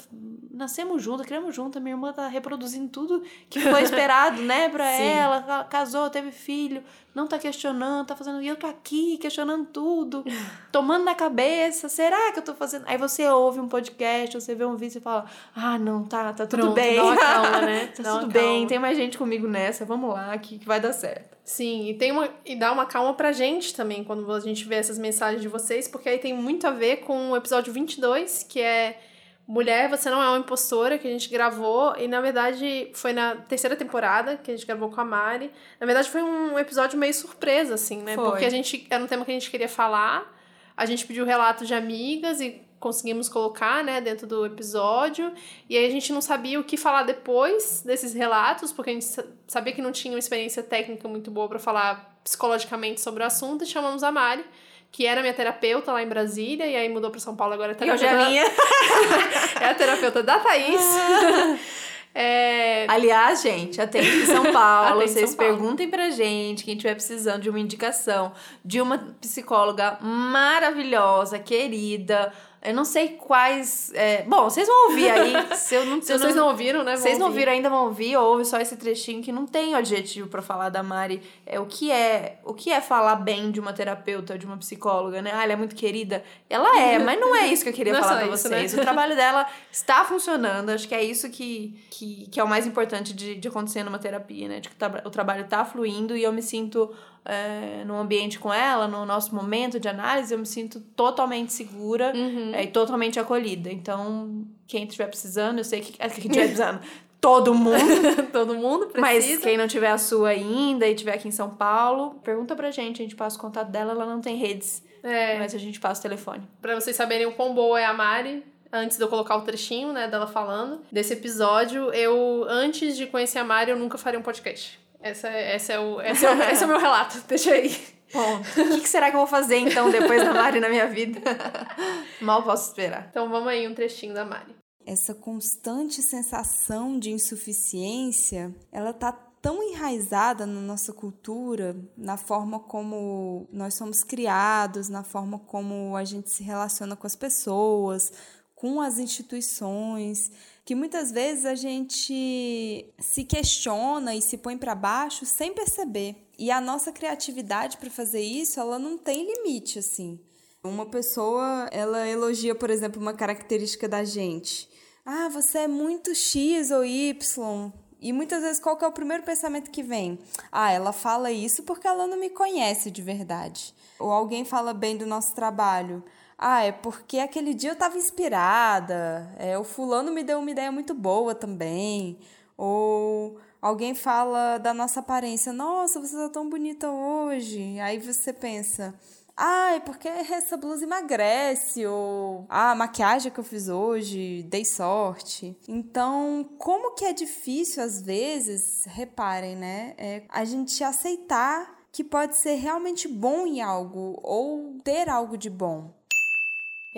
nascemos juntas, criamos juntas, minha irmã tá reproduzindo tudo que foi esperado, né, para ela, casou, teve filho, não tá questionando, tá fazendo, e eu tô aqui questionando tudo, tomando na cabeça, será que eu tô fazendo? Aí você ouve um podcast, você vê um vídeo e fala: "Ah, não, tá, tá tudo Pronto, bem". Dá calma, né? tá dá tudo bem, tem mais gente comigo nessa, vamos lá, que, que vai dar certo. Sim, e tem uma e dá uma calma pra gente também quando a gente vê essas mensagens de vocês, porque aí tem muito a ver com o episódio 22, que é Mulher, você não é uma impostora, que a gente gravou, e na verdade foi na terceira temporada que a gente gravou com a Mari. Na verdade foi um episódio meio surpresa, assim, né? Foi. Porque a gente era um tema que a gente queria falar, a gente pediu relatos de amigas e conseguimos colocar, né, dentro do episódio. E aí a gente não sabia o que falar depois desses relatos, porque a gente sabia que não tinha uma experiência técnica muito boa para falar psicologicamente sobre o assunto, e chamamos a Mari que era minha terapeuta lá em Brasília, e aí mudou para São Paulo agora é E hoje terapeuta. é minha. é a terapeuta da Thaís. é, Aliás, gente, atende em São Paulo. Atende Vocês São Paulo. perguntem pra gente, quem estiver precisando de uma indicação de uma psicóloga maravilhosa, querida. Eu não sei quais. é, Bom, vocês vão ouvir aí. Se, eu não, se vocês não ouviram, né? Vocês não ouvir. viram ainda, vão ouvir, ouve só esse trechinho que não tem objetivo pra falar da Mari. É o que é, o que é falar bem de uma terapeuta, de uma psicóloga, né? Ah, ela é muito querida. Ela é, mas não é isso que eu queria Não é falar pra isso, vocês. né? O trabalho dela está funcionando. Acho que é isso que, que, que é o mais importante de, de acontecer numa terapia, né? De que o tra- o trabalho tá fluindo e eu me sinto é, num ambiente com ela, no nosso momento de análise, eu me sinto totalmente segura Uhum. é, e totalmente acolhida. Então, quem estiver precisando, eu sei que é, quem estiver precisando, todo mundo. Todo mundo precisa. Mas quem não tiver a sua ainda e estiver aqui em São Paulo, pergunta pra gente, a gente passa o contato dela, ela não tem redes, É, mas a gente passa o telefone. pra vocês saberem o quão boa é a Mari, antes de eu colocar o trechinho, né, dela falando desse episódio, eu, antes de conhecer a Mari, eu nunca faria um podcast. Essa, é- essa é o, esse, é o, esse é o meu relato, deixa aí. Bom, o que, que será que eu vou fazer então depois da Mari na minha vida? Mal posso esperar. Então vamos aí, um trechinho da Mari. essa constante sensação de insuficiência, ela tá tão enraizada na nossa cultura, na forma como nós somos criados, na forma como a gente se relaciona com as pessoas, com as instituições, que muitas vezes a gente se questiona e se põe para baixo sem perceber. E a nossa criatividade para fazer isso, ela não tem limite assim. Uma pessoa, ela elogia, por exemplo, uma característica da gente. Ah, você é muito X ou Y. E muitas vezes qual que é o primeiro pensamento que vem? Ah, ela fala isso porque ela não me conhece de verdade. Ou alguém fala bem do nosso trabalho. Ah, é porque aquele dia eu estava inspirada. É, o fulano me deu uma ideia muito boa também. Ou alguém fala da nossa aparência. Nossa, você tá tão bonita hoje. Aí você pensa, ah, é porque essa blusa emagrece, ou ah, a maquiagem que eu fiz hoje, dei sorte. Então, como que é difícil às vezes, reparem, né? É a gente aceitar que pode ser realmente bom em algo ou ter algo de bom.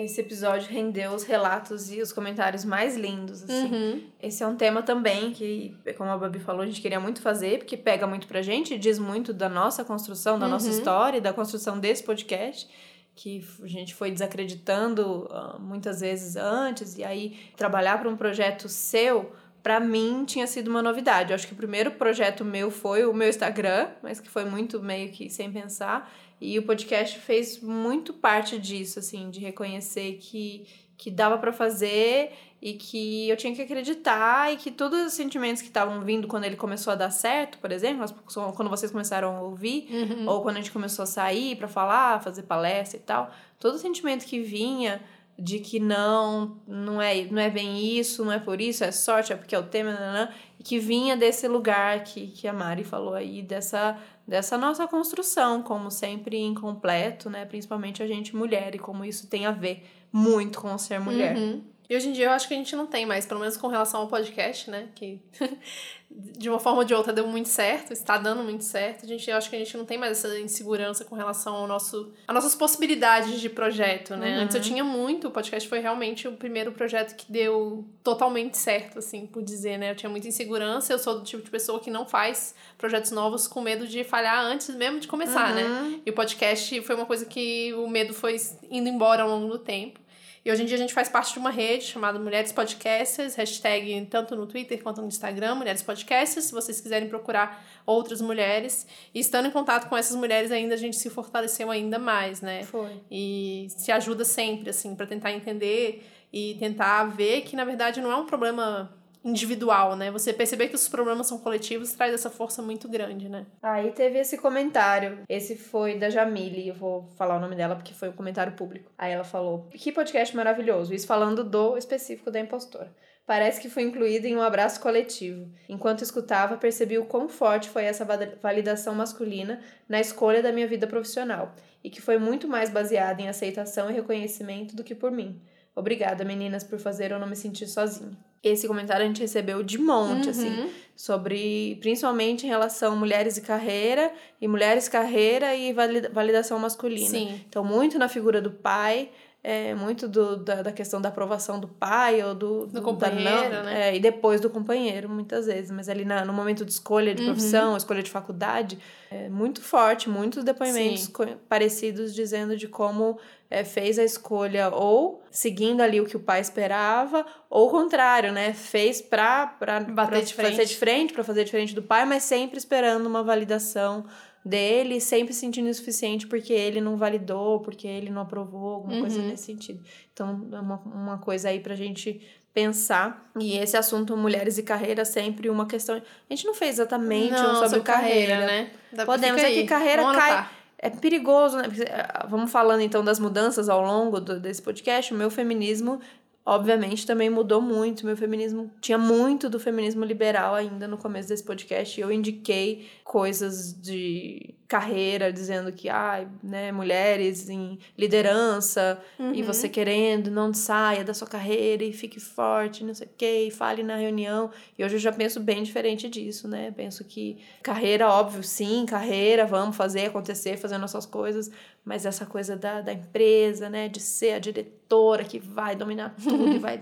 Esse episódio rendeu os relatos e os comentários mais lindos, assim. Uhum. Esse é um tema também que, como a Babi falou, a gente queria muito fazer, porque pega muito pra gente, diz muito da nossa construção, da nossa Uhum. história, da construção desse podcast, que a gente foi desacreditando ah, muitas vezes antes, e aí trabalhar para um projeto seu, pra mim, tinha sido uma novidade. Eu acho que o primeiro projeto meu foi o meu Instagram, mas que foi muito meio que sem pensar, e o podcast fez muito parte disso, assim, de reconhecer que, que dava pra fazer e que eu tinha que acreditar e que todos os sentimentos que estavam vindo quando ele começou a dar certo, por exemplo, quando vocês começaram a ouvir, Uhum. ou quando a gente começou a sair pra falar, fazer palestra e tal, todo sentimento que vinha de que não, não é, não é bem isso, não é por isso, é sorte, é porque é o tema, nananã, e que vinha desse lugar que, que a Mari falou aí, dessa, dessa nossa construção, como sempre incompleto, né? Principalmente a gente mulher, e como isso tem a ver muito com ser mulher. Uhum. E hoje em dia eu acho que a gente não tem mais, pelo menos com relação ao podcast, né? Que de uma forma ou de outra deu muito certo, está dando muito certo. A gente, eu acho que a gente não tem mais essa insegurança com relação ao nosso, às nossas possibilidades de projeto, né? Uhum. Antes eu tinha muito, o podcast foi realmente o primeiro projeto que deu totalmente certo, assim, por dizer, né? Eu tinha muita insegurança, eu sou do tipo de pessoa que não faz projetos novos com medo de falhar antes mesmo de começar, né? Uhum. E o podcast foi uma coisa que o medo foi indo embora ao longo do tempo. E hoje em dia a gente faz parte de uma rede chamada Mulheres Podcasters, hashtag tanto no Twitter quanto no Instagram, Mulheres Podcasters, se vocês quiserem procurar outras mulheres. E estando em contato com essas mulheres ainda, a gente se fortaleceu ainda mais, né? Foi. E se ajuda sempre, assim, para tentar entender e tentar ver que, na verdade, não é um problema individual, né? Você perceber que os problemas são coletivos traz essa força muito grande, né? Aí teve esse comentário. Esse foi da Jamile. Eu vou falar o nome dela porque foi um comentário público. Aí ela falou: Que podcast maravilhoso. Isso falando do específico da impostora. Parece que foi incluído em um abraço coletivo. Enquanto escutava, percebi o quão forte foi essa validação masculina na escolha da minha vida profissional e que foi muito mais baseada em aceitação e reconhecimento do que por mim. Obrigada, meninas, por fazer eu não me sentir sozinha. Esse comentário a gente recebeu de monte, Uhum. assim, sobre principalmente em relação a mulheres e carreira, e mulheres, carreira e valida- validação masculina. Sim. Então, muito na figura do pai, é, muito do, da, da questão da aprovação do pai ou do, Do da companheiro, não- né? é, e depois do companheiro, muitas vezes. Mas ali na- no momento de escolha de Uhum. profissão, escolha de faculdade, é muito forte, muitos depoimentos co- parecidos dizendo de como é, fez a escolha ou seguindo ali o que o pai esperava, ou o contrário, né? Fez pra, pra, Bater pra de frente. fazer diferente, pra fazer diferente do pai, mas sempre esperando uma validação dele, sempre se sentindo insuficiente porque ele não validou, porque ele não aprovou, alguma coisa Uhum. nesse sentido. Então, é uma, uma coisa aí pra gente pensar. E esse assunto mulheres e carreira sempre uma questão. A gente não fez exatamente um Não, sobre, carreira, né? Dá- Podemos, é que carreira Vamos cai- anotar. É perigoso, né? Porque, ah, Vamos falando então das mudanças ao longo do- desse podcast. O meu feminismo, obviamente, também mudou muito. Meu feminismo tinha muito do feminismo liberal ainda no começo desse podcast. E eu indiquei coisas de carreira, dizendo que, ai, né, mulheres em liderança, e Uhum. você querendo, não saia da sua carreira e fique forte, não sei o quê, e fale na reunião. E hoje eu já penso bem diferente disso, né? Penso que carreira, óbvio, sim, carreira, vamos fazer acontecer, fazer nossas coisas, mas essa coisa da, da empresa, né, de ser a diretora que vai dominar tudo e vai.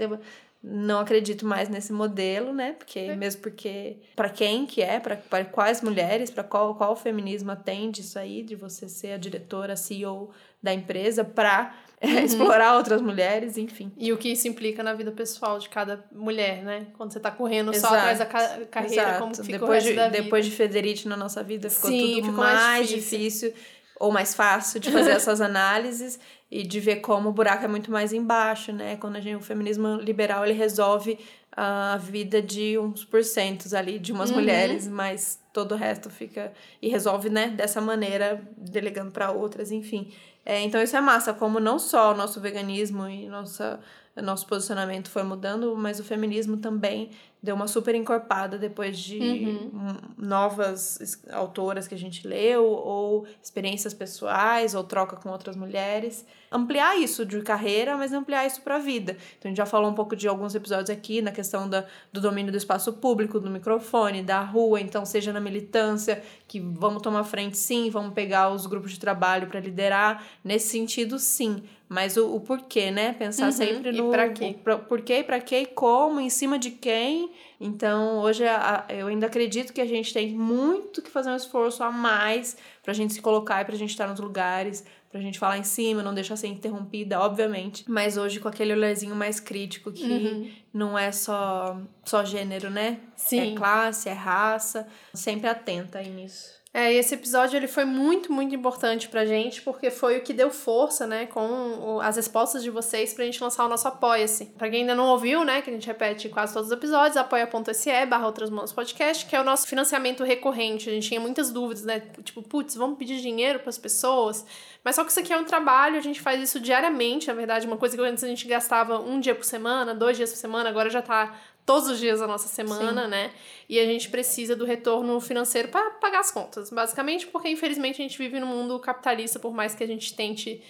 Não acredito mais nesse modelo, né? Porque mesmo porque para quem que é, para quais mulheres, para qual qual feminismo atende isso aí de você ser a diretora, CEO da empresa para explorar outras mulheres, enfim. E o que isso implica na vida pessoal de cada mulher, né? Quando você tá correndo só Exato, atrás da ca- carreira, Exato. como que fica depois o resto de, da vida. Depois de Federici na nossa vida ficou Sim, tudo ficou mais, mais difícil. Ou mais fácil de fazer essas análises e de ver como o buraco é muito mais embaixo, né? Quando a gente, o feminismo liberal ele resolve a vida de uns porcentos ali, de umas Uhum. mulheres, mas todo o resto fica e resolve, né, dessa maneira, delegando para outras, enfim. É, então isso é massa, como não só o nosso veganismo e nossa, nosso posicionamento foi mudando, mas o feminismo também deu uma super encorpada depois de Uhum. hum, novas autoras que a gente leu, ou experiências pessoais, ou troca com outras mulheres. Ampliar isso de carreira, mas ampliar isso para a vida. Então a gente já falou um pouco de alguns episódios aqui na questão da, do domínio do espaço público, do microfone, da rua, então seja na militância, que vamos tomar frente sim, vamos pegar os grupos de trabalho para liderar. Nesse sentido, sim. Mas o, o porquê, né? Pensar Uhum, sempre e no pra quê? o pra- porquê, pra quê, e como, em cima de quem. Então, hoje a- a- eu ainda acredito que a gente tem muito que fazer um esforço a mais pra gente se colocar e pra gente estar nos lugares, pra gente falar em cima, não deixar ser interrompida, obviamente. Mas hoje com aquele olharzinho mais crítico que Uhum. não é só, só gênero, né? Sim. É classe, é raça. Sempre atenta aí nisso. É, esse episódio ele foi muito, muito importante pra gente, porque foi o que deu força, né, com as respostas de vocês pra gente lançar o nosso Apoia-se. Pra quem ainda não ouviu, né, que a gente repete quase todos os episódios, apoia.se barra Outras Mãos Podcast, que é o nosso financiamento recorrente. A gente tinha muitas dúvidas, né, tipo, putz, vamos pedir dinheiro pras pessoas? Mas só que isso aqui é um trabalho, a gente faz isso diariamente, na verdade, uma coisa que antes a gente gastava um dia por semana, dois dias por semana, agora já tá todos os dias da nossa semana, né? E a gente precisa do retorno financeiro para pagar as contas, basicamente, porque infelizmente a gente vive num mundo capitalista, por mais que a gente tente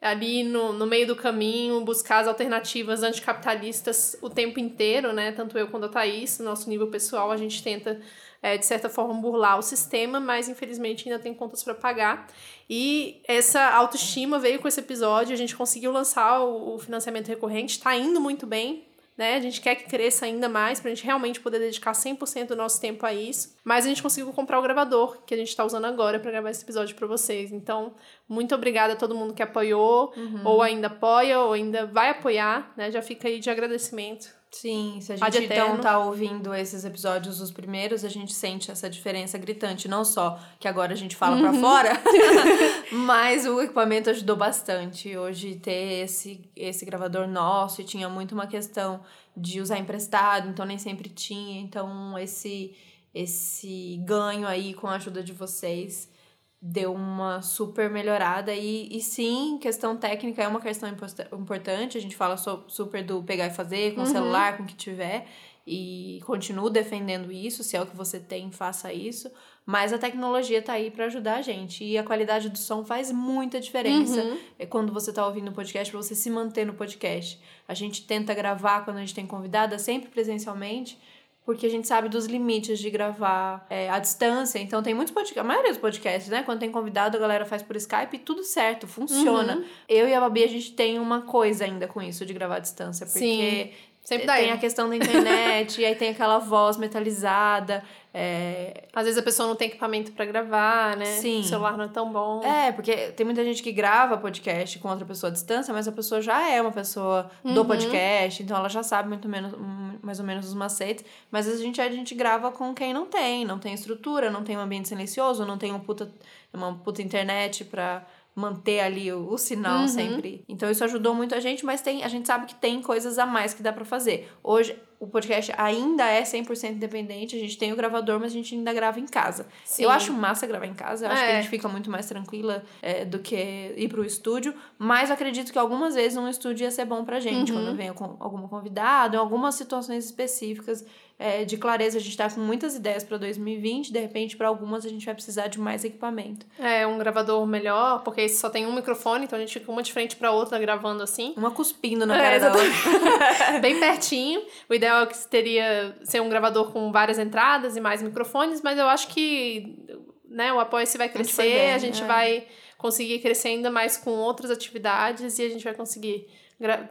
ali no, no meio do caminho buscar as alternativas anticapitalistas o tempo inteiro, né? Tanto eu quanto a Thaís, no nosso nível pessoal, a gente tenta, é, de certa forma, burlar o sistema, mas infelizmente ainda tem contas para pagar. E essa autoestima veio com esse episódio, a gente conseguiu lançar o, o financiamento recorrente, tá indo muito bem, né? A gente quer que cresça ainda mais pra gente realmente poder dedicar 100% do nosso tempo a isso. Mas a gente conseguiu comprar o gravador que a gente tá usando agora pra gravar esse episódio pra vocês. Então, muito obrigada a todo mundo que apoiou, ou ainda apoia, ou ainda vai apoiar, né? Já fica aí de agradecimento Sim, se a gente então tá ouvindo esses episódios, os primeiros, a gente sente essa diferença gritante. Não só que agora a gente fala pra fora, mas o equipamento ajudou bastante. Hoje ter esse, esse gravador nosso e tinha muito uma questão de usar emprestado, então nem sempre tinha. Então esse, esse ganho aí com a ajuda de vocês deu uma super melhorada e, e sim, questão técnica é uma questão importante, a gente fala so- super do pegar e fazer com o celular, com o que tiver e continuo defendendo isso, se é o que você tem, faça isso, mas a tecnologia tá aí para ajudar a gente e a qualidade do som faz muita diferença. É quando você tá ouvindo o podcast para você se manter no podcast. A gente tenta gravar quando a gente tem convidada sempre presencialmente, porque a gente sabe dos limites de gravar é, à distância. Então tem muitos podcasts, a maioria dos podcasts, né? Quando tem convidado, a galera faz por Skype e tudo certo, funciona. Eu e a Babi, a gente tem uma coisa ainda com isso de gravar à distância, porque Sim, sempre dá tem a questão da internet, e aí tem aquela voz metalizada. É, Às vezes a pessoa não tem equipamento pra gravar, né? Sim. O celular não é tão bom. É, porque tem muita gente que grava podcast com outra pessoa à distância, mas a pessoa já é uma pessoa do Uhum. podcast, então ela já sabe muito menos, mais ou menos os macetes. Mas a gente, a gente grava com quem não tem, não tem estrutura, não tem um ambiente silencioso, não tem um puta, uma puta internet pra manter ali o, o sinal Uhum. sempre. Então isso ajudou muito a gente, mas tem, a gente sabe que tem coisas a mais que dá pra fazer. Hoje o podcast ainda é 100% independente, a gente tem o gravador, mas a gente ainda grava em casa. Sim. Eu acho massa gravar em casa, eu acho que a É. gente fica muito mais tranquila é, do que ir pro estúdio, mas acredito que algumas vezes um estúdio ia ser bom pra gente, Uhum. quando vem com algum convidado, em algumas situações específicas é, de clareza. A gente tá com muitas ideias pra 2020, de repente, pra algumas a gente vai precisar de mais equipamento. É, um gravador melhor, porque esse só tem um microfone, então a gente fica uma de frente pra outra gravando assim. Uma cuspindo na É, cara da outra. Bem pertinho. O ideal é que teria ser um gravador com várias entradas e mais microfones, mas eu acho que né, o Apoia-se vai gente crescer, foi bem, a gente é. vai conseguir crescer ainda mais com outras atividades e a gente vai conseguir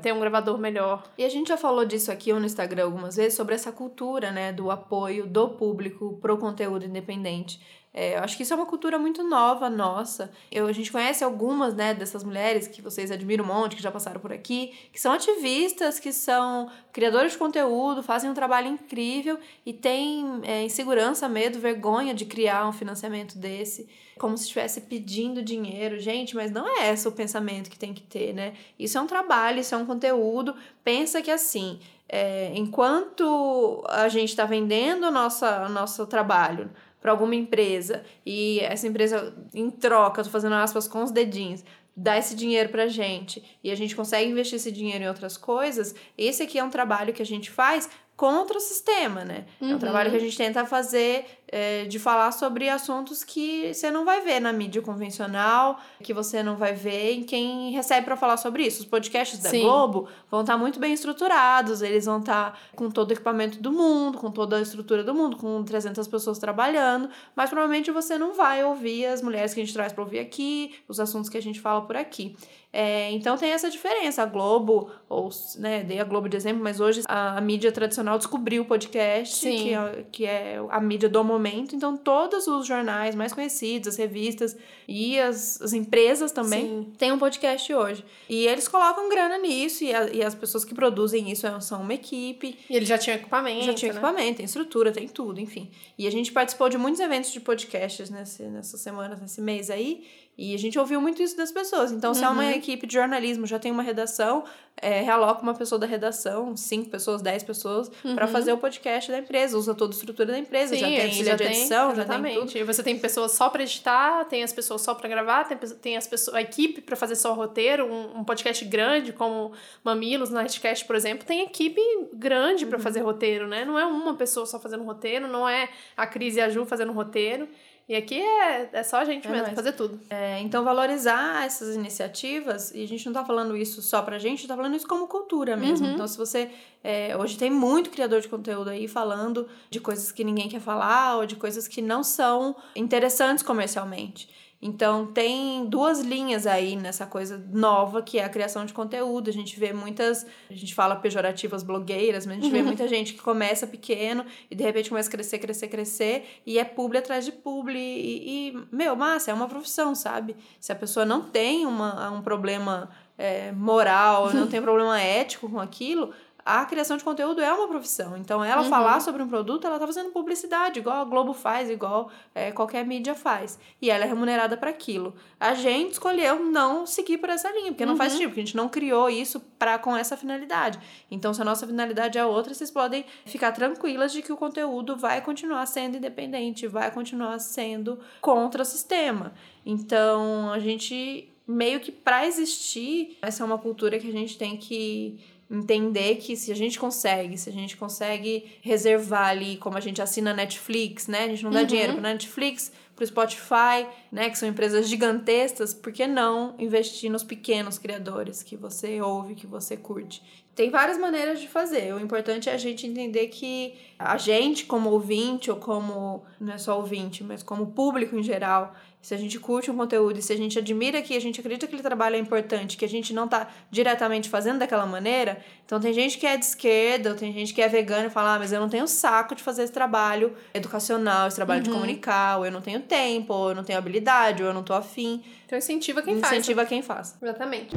ter um gravador melhor. E a gente já falou disso aqui no Instagram algumas vezes, sobre essa cultura, né, do apoio do público pro conteúdo independente. É, eu acho que isso é uma cultura muito nova nossa. Eu, a gente conhece algumas, né, dessas mulheres que vocês admiram um monte, que já passaram por aqui, que são ativistas, que são criadoras de conteúdo, fazem um trabalho incrível e têm é, insegurança, medo, vergonha de criar um financiamento desse, como se estivesse pedindo dinheiro. Gente, mas não é esse o pensamento que tem que ter, né? Isso é um trabalho, isso é um conteúdo. Pensa que assim, é, enquanto a gente está vendendo o nosso, nosso trabalho para alguma empresa e essa empresa, em troca, tô fazendo aspas com os dedinhos, dá esse dinheiro pra gente e a gente consegue investir esse dinheiro em outras coisas, esse aqui é um trabalho que a gente faz contra o sistema, né? É um trabalho que a gente tenta fazer é, de falar sobre assuntos que você não vai ver na mídia convencional, que você não vai ver em quem recebe para falar sobre isso. Os podcasts da Sim. Globo vão estar muito bem estruturados, eles vão estar com todo o equipamento do mundo, com toda a estrutura do mundo, com 300 pessoas trabalhando, mas provavelmente você não vai ouvir as mulheres que a gente traz para ouvir aqui, os assuntos que a gente fala por aqui. É, então tem essa diferença. A Globo, ou né, dei a Globo de exemplo, mas hoje a, a mídia tradicional descobriu o podcast, Sim. que é, que é a mídia do momento. Então todos os jornais mais conhecidos, as revistas e as, as empresas também Sim. têm um podcast hoje. E eles colocam grana nisso, e, a- e as pessoas que produzem isso são uma equipe. E ele já tinha equipamento. Já tinha né? equipamento, tem estrutura, tem tudo, enfim. E a gente participou de muitos eventos de podcasts nesse, nessas semanas, nesse mês aí. E a gente ouviu muito isso das pessoas. Então, se é uma Uhum. equipe de jornalismo, já tem uma redação, é, realoca uma pessoa da redação, cinco pessoas, dez pessoas, pra fazer o podcast da empresa. Usa toda a estrutura da empresa. Uhum. Sim, já tem esse ilha de edição, já tem tudo. exatamente. E você tem pessoas só pra editar, tem as pessoas só pra gravar, tem, tem as pessoas, a equipe pra fazer só o roteiro, um, um podcast grande como Mamilos, Nightcast, por exemplo, tem equipe grande Uhum. pra fazer roteiro, né? Não é uma pessoa só fazendo roteiro, não é a Cris e a Ju fazendo roteiro. E aqui é, é só a gente É mesmo, nóis. fazer tudo. É, então, valorizar essas iniciativas, e a gente não tá falando isso só pra gente, tá falando isso como cultura mesmo. Uhum. Então, se você. é, hoje tem muito criador de conteúdo aí falando de coisas que ninguém quer falar, ou de coisas que não são interessantes comercialmente. Então, tem duas linhas aí nessa coisa nova que é a criação de conteúdo. A gente vê muitas, a gente fala pejorativas blogueiras, mas a gente vê muita gente que começa pequeno e de repente começa a crescer, crescer, crescer e é publi atrás de publi. E, e, meu, massa, é uma profissão, sabe? Se a pessoa não tem uma, um problema é, moral, não tem problema ético com aquilo, a criação de conteúdo é uma profissão. Então, ela Uhum. falar sobre um produto, ela tá fazendo publicidade, igual a Globo faz, igual é, qualquer mídia faz. E ela é remunerada para aquilo. A gente escolheu não seguir por essa linha, porque não Uhum. faz sentido, porque a gente não criou isso para com essa finalidade. Então, se a nossa finalidade é outra, vocês podem ficar tranquilas de que o conteúdo vai continuar sendo independente, vai continuar sendo contra o sistema. Então, a gente meio que para existir, essa é uma cultura que a gente tem que entender que se a gente consegue, se a gente consegue reservar ali, como a gente assina Netflix, né? A gente não dá Uhum. dinheiro para Netflix, pro Spotify, né, que são empresas gigantescas, por que não investir nos pequenos criadores que você ouve, que você curte? Tem várias maneiras de fazer. O importante é a gente entender que a gente, como ouvinte, ou como, não é só ouvinte, mas como público em geral, se a gente curte um conteúdo e se a gente admira que a gente acredita que aquele trabalho é importante, que a gente não tá diretamente fazendo daquela maneira, então tem gente que é de esquerda, ou tem gente que é vegana e fala, ah, mas eu não tenho saco de fazer esse trabalho educacional, esse trabalho de comunicar, ou eu não tenho tempo, ou eu não tenho habilidade, ou eu não tô afim. Então incentiva quem faz. Incentiva quem faz. Exatamente.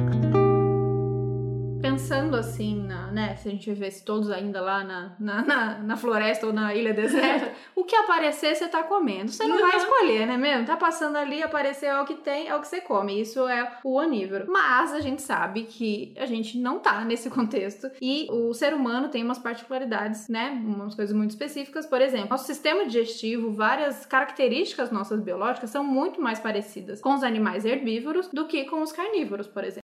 Pensando assim, na, né? Se a gente vivesse todos ainda lá na, na, na, na floresta ou na ilha deserta, o que aparecer você tá comendo. Você não vai escolher, né mesmo? Tá passando ali, apareceu é o que tem, é o que você come. Isso é o onívoro. Mas a gente sabe que a gente não tá nesse contexto e o ser humano tem umas particularidades, né? Umas coisas muito específicas. Por exemplo, nosso sistema digestivo, várias características nossas biológicas são muito mais parecidas com os animais herbívoros do que com os carnívoros, por exemplo.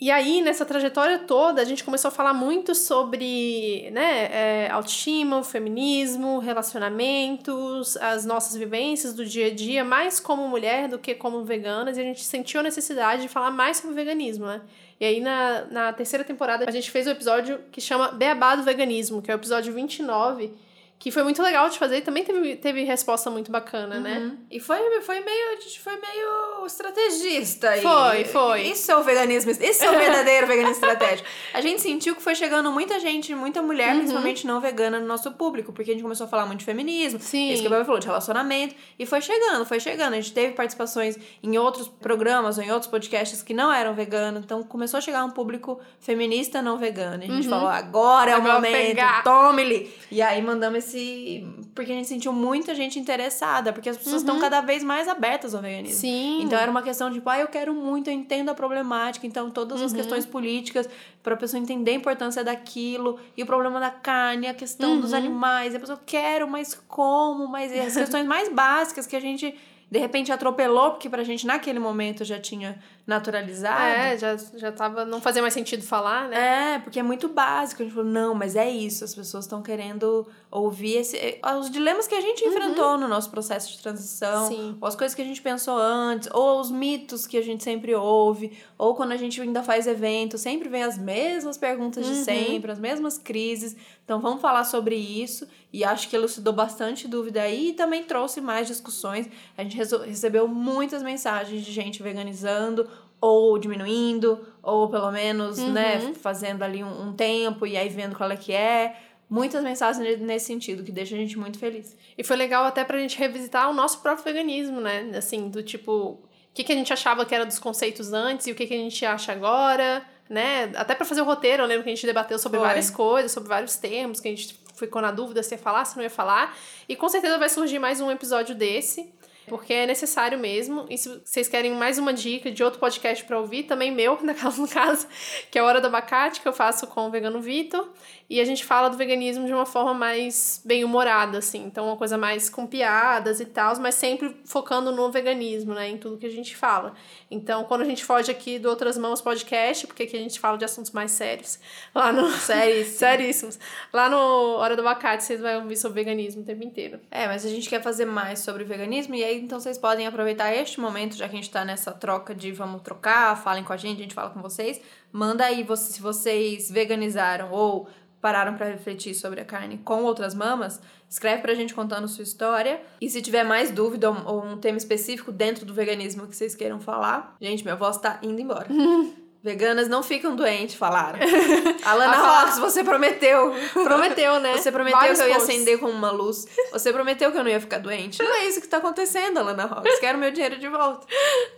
E aí, nessa trajetória toda, a gente começou a falar muito sobre né, é, autoestima, feminismo, relacionamentos, as nossas vivências do dia a dia, mais como mulher do que como veganas, e a gente sentiu a necessidade de falar mais sobre veganismo, né? E aí, na, na terceira temporada, a gente fez o episódio que chama Beabá do Veganismo, que é o episódio 29, que foi muito legal de fazer e também teve, teve resposta muito bacana, né? E foi, foi meio. A gente foi meio estrategista. Foi, foi. Isso é o veganismo. Isso é o verdadeiro veganismo estratégico. A gente sentiu que foi chegando muita gente, muita mulher, Uhum. principalmente não vegana, no nosso público, porque a gente começou a falar muito de feminismo. Sim. Isso que a Bárbara falou, de relacionamento. E foi chegando, foi chegando. A gente teve participações em outros programas ou em outros podcasts que não eram veganos. Então começou a chegar um público feminista não vegano. E a gente falou, agora é o Uhum. Agora momento, tome-lhe! E aí mandamos esse. Porque a gente sentiu muita gente interessada, porque as pessoas estão cada vez mais abertas ao veganismo. Uhum. Sim. Então era uma questão de, tipo, ah, eu quero muito, eu entendo a problemática, então todas Uhum. as questões políticas, para a pessoa entender a importância daquilo, e o problema da carne, a questão dos Uhum. animais, e a pessoa, quero, mas como? Mas e as questões mais básicas que a gente, de repente, atropelou, porque pra gente naquele momento já tinha naturalizado. É, já, já tava. Não fazia mais sentido falar, né? É, porque é muito básico. A gente falou, não, mas é isso. As pessoas estão querendo ouvir esse, eh, os dilemas que a gente enfrentou no nosso processo de transição. Sim. Ou as coisas que a gente pensou antes. Ou os mitos que a gente sempre ouve. Ou quando a gente ainda faz evento, sempre vem as mesmas perguntas de sempre, as mesmas crises. Então vamos falar sobre isso. E acho que elucidou bastante dúvida aí e também trouxe mais discussões. A gente recebeu muitas mensagens de gente veganizando ou diminuindo, ou pelo menos, né, fazendo ali um, um tempo e aí vendo qual é que é. Muitas mensagens nesse sentido, que deixa a gente muito feliz. E foi legal até pra gente revisitar o nosso próprio veganismo, né? Assim, do tipo, o que, que a gente achava que era dos conceitos antes e o que, que a gente acha agora, né? Até pra fazer o roteiro, eu lembro que a gente debateu sobre Foi. várias coisas, sobre vários termos, que a gente ficou na dúvida se ia falar, se não ia falar. E com certeza vai surgir mais um episódio desse. Porque é necessário mesmo. E se vocês querem mais uma dica de outro podcast pra ouvir, também meu, no caso, que é a Hora do Abacate, que eu faço com o Vegano Vitor. E a gente fala do veganismo de uma forma mais bem-humorada, assim. Então, uma coisa mais com piadas e tal, mas sempre focando no veganismo, né? Em tudo que a gente fala. Então, quando a gente foge aqui do Outras Mãos Podcast, porque aqui a gente fala de assuntos mais sérios, lá no... Seríssimo. Seríssimos. Lá no Hora do Abacate, vocês vão ouvir sobre veganismo o tempo inteiro. É, mas a gente quer fazer mais sobre veganismo e aí então vocês podem aproveitar este momento, já que a gente tá nessa troca de vamos trocar, falem com a gente, a gente fala com vocês. Manda aí se vocês veganizaram ou pararam pra refletir sobre a carne com outras mamas, escreve pra gente contando sua história. E se tiver mais dúvida ou, ou um tema específico dentro do veganismo que vocês queiram falar, gente, minha voz tá indo embora. Veganas não ficam doentes, falaram. Alana fala- Rox, você prometeu. Prometeu, né? Você prometeu Vários que eu ia posts. acender como uma luz. Você prometeu que eu não ia ficar doente. Não é isso que tá acontecendo, Alana Rox. Quero meu dinheiro de volta.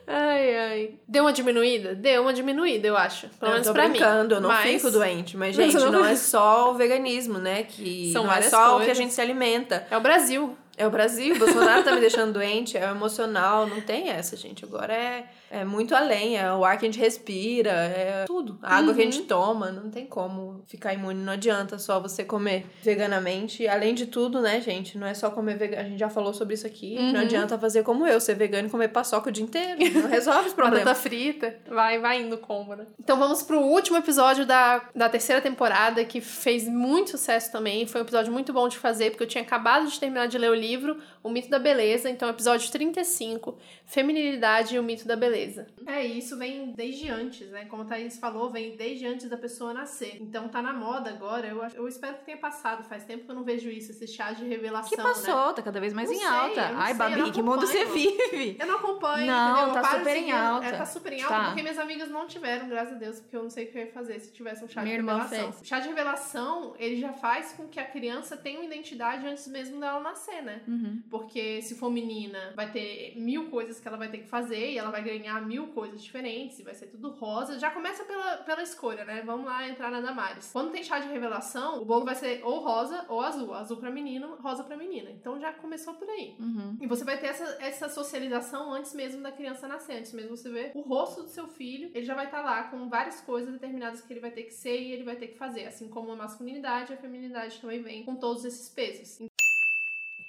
Ai, ai. Deu uma diminuída? Deu uma diminuída, eu acho. Pelo eu menos tô pra brincando, mim. eu não Mas- fico doente. Mas, gente, eu não não- é só o veganismo, né? Que São não é só o que a coisas. gente se alimenta. É o Brasil. É o Brasil, o Bolsonaro tá me deixando doente, é o emocional, não tem essa, gente. Agora é, é muito além, é o ar que a gente respira, é tudo. A água que a gente toma, não tem como ficar imune, não adianta só você comer veganamente. Além de tudo, né, gente, não é só comer vegano, a gente já falou sobre isso aqui, não adianta fazer como eu, ser vegano e comer paçoca o dia inteiro, não resolve os Batata problemas. frita. Vai, vai indo combo, né? Então vamos pro último episódio da, da terceira temporada, que fez muito sucesso também. Foi um episódio muito bom de fazer, porque eu tinha acabado de terminar de ler o livro O Mito da Beleza. Então, episódio 35, Feminilidade e o Mito da Beleza. É, e isso vem desde antes, né? Como a Thaís falou, vem desde antes da pessoa nascer. Então tá na moda agora. Eu, eu espero que tenha passado. Faz tempo que eu não vejo isso, esse chá de revelação, Que né? passou, tá cada vez mais Não em sei, alta. Ai, sei, Babi, que mundo você vive? Eu não acompanho, Não, entendeu? Eu tá super em alta. É, tá super em alta, Tá. porque minhas amigas não tiveram, graças a Deus, porque eu não sei o que eu ia fazer se tivesse um chá Minha de revelação. fez. Chá de revelação, ele já faz com que a criança tenha uma identidade antes mesmo dela nascer, né? Uhum. Porque se for menina, vai ter mil coisas que ela vai ter que fazer e ela vai ganhar mil coisas diferentes e vai ser tudo rosa. Já começa pela, pela escolha, né? Vamos lá entrar na Damares. Quando tem chá de revelação, o bolo vai ser ou rosa ou azul. Azul pra menino, rosa pra menina. Então já começou por aí. Uhum. E você vai ter essa, essa socialização antes mesmo da criança nascer, antes mesmo você ver o rosto do seu filho, ele já vai estar lá com várias coisas determinadas que ele vai ter que ser e ele vai ter que fazer. Assim como a masculinidade, a feminilidade também vem com todos esses pesos.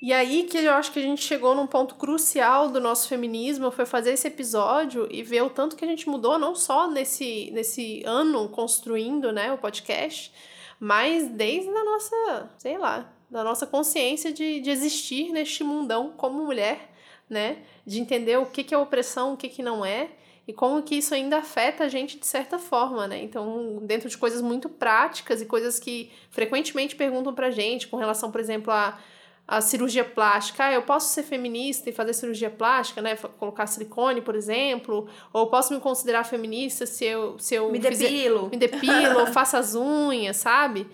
E aí que eu acho que a gente chegou num ponto crucial do nosso feminismo, foi fazer esse episódio e ver o tanto que a gente mudou, não só nesse, nesse ano construindo né, o podcast, mas desde a nossa, sei lá, da nossa consciência de, de existir neste mundão como mulher, né? De entender o que, que é opressão, o que, que não é, e como que isso ainda afeta a gente de certa forma, né? Então, dentro de coisas muito práticas e coisas que frequentemente perguntam pra gente, com relação, por exemplo, a, a cirurgia plástica. Ah, eu posso ser feminista e fazer cirurgia plástica, né? Colocar silicone, por exemplo, ou posso me considerar feminista se eu, se eu Me fizer- depilo. me depilo, faço as unhas, sabe?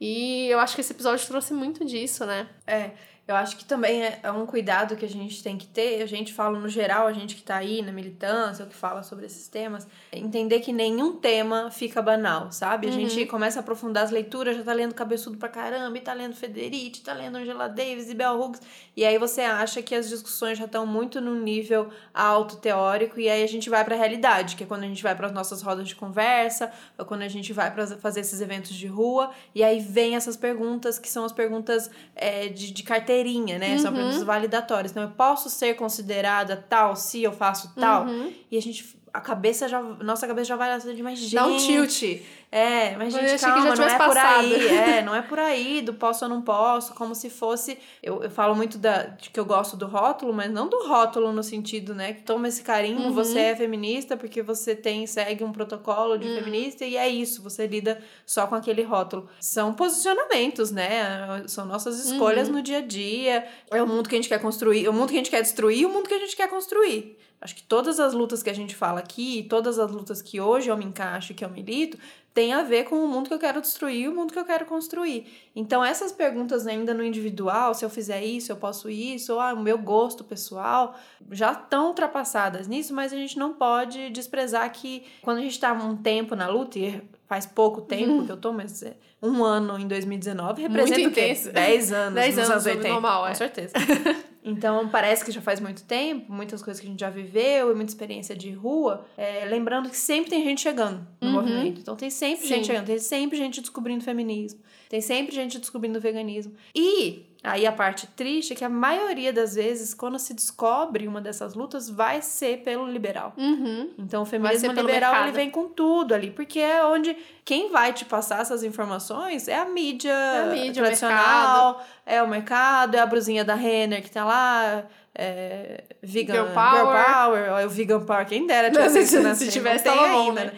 E eu acho que esse episódio trouxe muito disso, né? É, eu acho que também é, é um cuidado que a gente tem que ter. A gente fala no geral, a gente que tá aí na militância, ou que fala sobre esses temas, entender que nenhum tema fica banal, sabe? A gente começa a aprofundar as leituras, já tá lendo Cabeçudo pra caramba, e tá lendo Federici, tá lendo Angela Davis e Bell Hooks, e aí você acha que as discussões já estão muito num nível alto teórico, e aí a gente vai pra realidade, que é quando a gente vai para as nossas rodas de conversa, ou quando a gente vai para fazer esses eventos de rua, e aí vem essas perguntas que são as perguntas é, de, de carteirinha, né? São perguntas validatórias. Então, eu posso ser considerada tal se eu faço tal? E a gente. A cabeça já. Nossa cabeça já vai lá de mais gente. Dá um tilt. É, mas gente, calma, já não é tivesse por passado. aí. É, não é por aí do posso ou não posso, como se fosse. Eu, eu falo muito da, de que eu gosto do rótulo, mas não do rótulo no sentido, né? Que toma esse carinho, Uhum. você é feminista porque você tem, segue um protocolo de Uhum. feminista e é isso, você lida só com aquele rótulo. São posicionamentos, né? São nossas escolhas Uhum. no dia a dia. É o mundo que a gente quer construir, é o mundo que a gente quer destruir e o mundo que a gente quer construir. Acho que todas as lutas que a gente fala aqui, todas as lutas que hoje eu me encaixo e que eu milito, tem a ver com o mundo que eu quero destruir e o mundo que eu quero construir. Então, essas perguntas ainda no individual, se eu fizer isso, eu posso isso, ou ah, o meu gosto pessoal, já estão ultrapassadas nisso, mas a gente não pode desprezar que quando a gente está um tempo na luta, e faz pouco tempo que eu tô, mas é um ano em 2019 representa Muito intenso. 10 anos 10 nos anos, anos 80. normal, é. Com certeza. Então, parece que já faz muito tempo, muitas coisas que a gente já viveu e muita experiência de rua. É, lembrando que sempre tem gente chegando no movimento. Então, tem sempre Sim. gente chegando, tem sempre gente descobrindo feminismo, tem sempre gente descobrindo veganismo. E aí a parte triste é que a maioria das vezes, quando se descobre uma dessas lutas, vai ser pelo liberal. Uhum. Então, o feminismo liberal ele mercado. vem com tudo ali, porque é onde quem vai te passar essas informações é a mídia, a mídia, o tradicional, é o mercado, é a brusinha da Renner que tá lá, é, vegan, Girl power. power, ó, o vegan power, quem dera tivesse isso na Se tivesse, tava bom, ainda, né?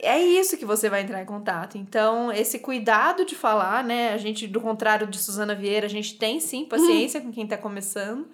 É isso que você vai entrar em contato. Então, esse cuidado de falar, né? A gente, do contrário de Suzana Vieira, a gente tem sim paciência com quem tá começando.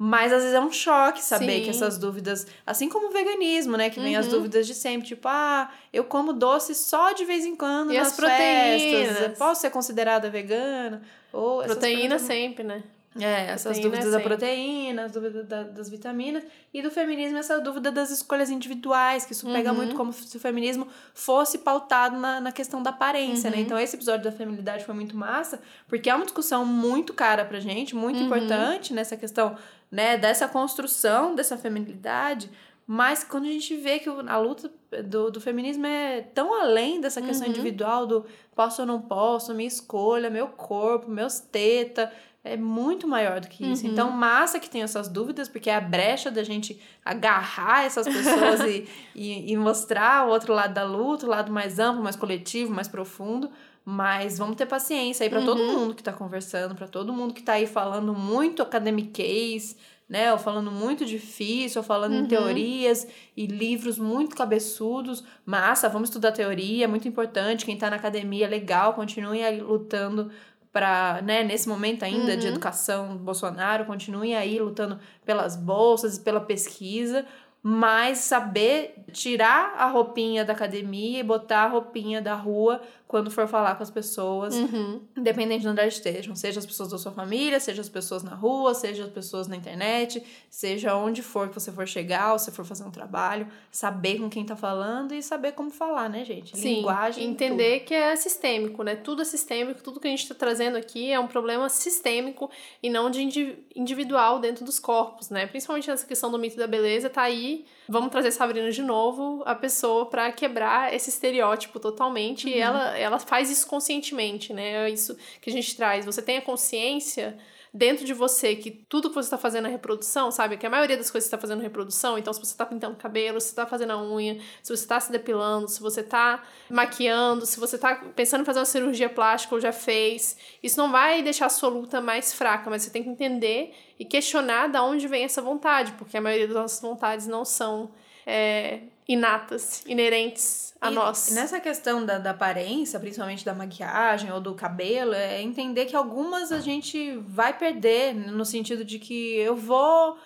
Mas às vezes é um choque saber Sim. que essas dúvidas, assim como o veganismo, né, que vem as Uhum. dúvidas de sempre, tipo, ah, eu como doce só de vez em quando E nas as proteínas? festas, posso ser considerada vegana? Ou Proteína coisas- sempre, né? É, essas Proteína dúvidas é da proteína, as dúvidas da- das vitaminas. E do feminismo, essa dúvida das escolhas individuais, que isso pega Uhum. muito como se o feminismo fosse pautado na, na questão da aparência, né? Uhum. Então, esse episódio da feminilidade foi muito massa, porque é uma discussão muito cara pra gente, muito Uhum. importante nessa questão, né, dessa construção dessa feminilidade. Mas quando a gente vê que a luta do, do feminismo é tão além dessa questão Uhum. individual do posso ou não posso, minha escolha, meu corpo, meus teta, é muito maior do que isso. Uhum. Então, massa que tem essas dúvidas, porque é a brecha da gente agarrar essas pessoas e, e, e mostrar o outro lado da luta, o lado mais amplo, mais coletivo, mais profundo. Mas vamos ter paciência aí para todo Uhum. mundo que tá conversando, para todo mundo que tá aí falando muito academiquez, né? Ou falando muito difícil, ou falando em Uhum. teorias e livros muito cabeçudos. Massa, vamos estudar teoria, é muito importante. Quem tá na academia, legal, continue aí lutando para, né, nesse momento ainda de Uhum. educação Bolsonaro, continue aí lutando pelas bolsas e pela pesquisa, mas saber tirar a roupinha da academia e botar a roupinha da rua quando for falar com as pessoas, Uhum. independente de onde elas estejam, seja as pessoas da sua família, seja as pessoas na rua, seja as pessoas na internet, seja onde for que você for chegar, ou se for fazer um trabalho, saber com quem tá falando e saber como falar, né, gente? Sim, Linguagem. entender que é sistêmico, né? Tudo é sistêmico, tudo que a gente está trazendo aqui é um problema sistêmico e não de indi- individual dentro dos corpos, né? Principalmente nessa questão do mito da beleza, tá aí. Vamos trazer Sabrina de novo, a pessoa para quebrar esse estereótipo totalmente. E ela, ela faz isso conscientemente, né? É isso que a gente traz. Você tem a consciência dentro de você que tudo que você está fazendo é reprodução, sabe? Que a maioria das coisas você está fazendo é reprodução. Então, se você está pintando cabelo, se você está fazendo a unha, se você está se depilando, se você está maquiando, se você está pensando em fazer uma cirurgia plástica ou já fez, isso não vai deixar a sua luta mais fraca, mas você tem que entender e questionar da onde vem essa vontade, porque a maioria das nossas vontades não são é, inatas, inerentes a E nós. Nessa questão da, da aparência, principalmente da maquiagem ou do cabelo, é entender que algumas a gente vai perder, no sentido de que eu vou.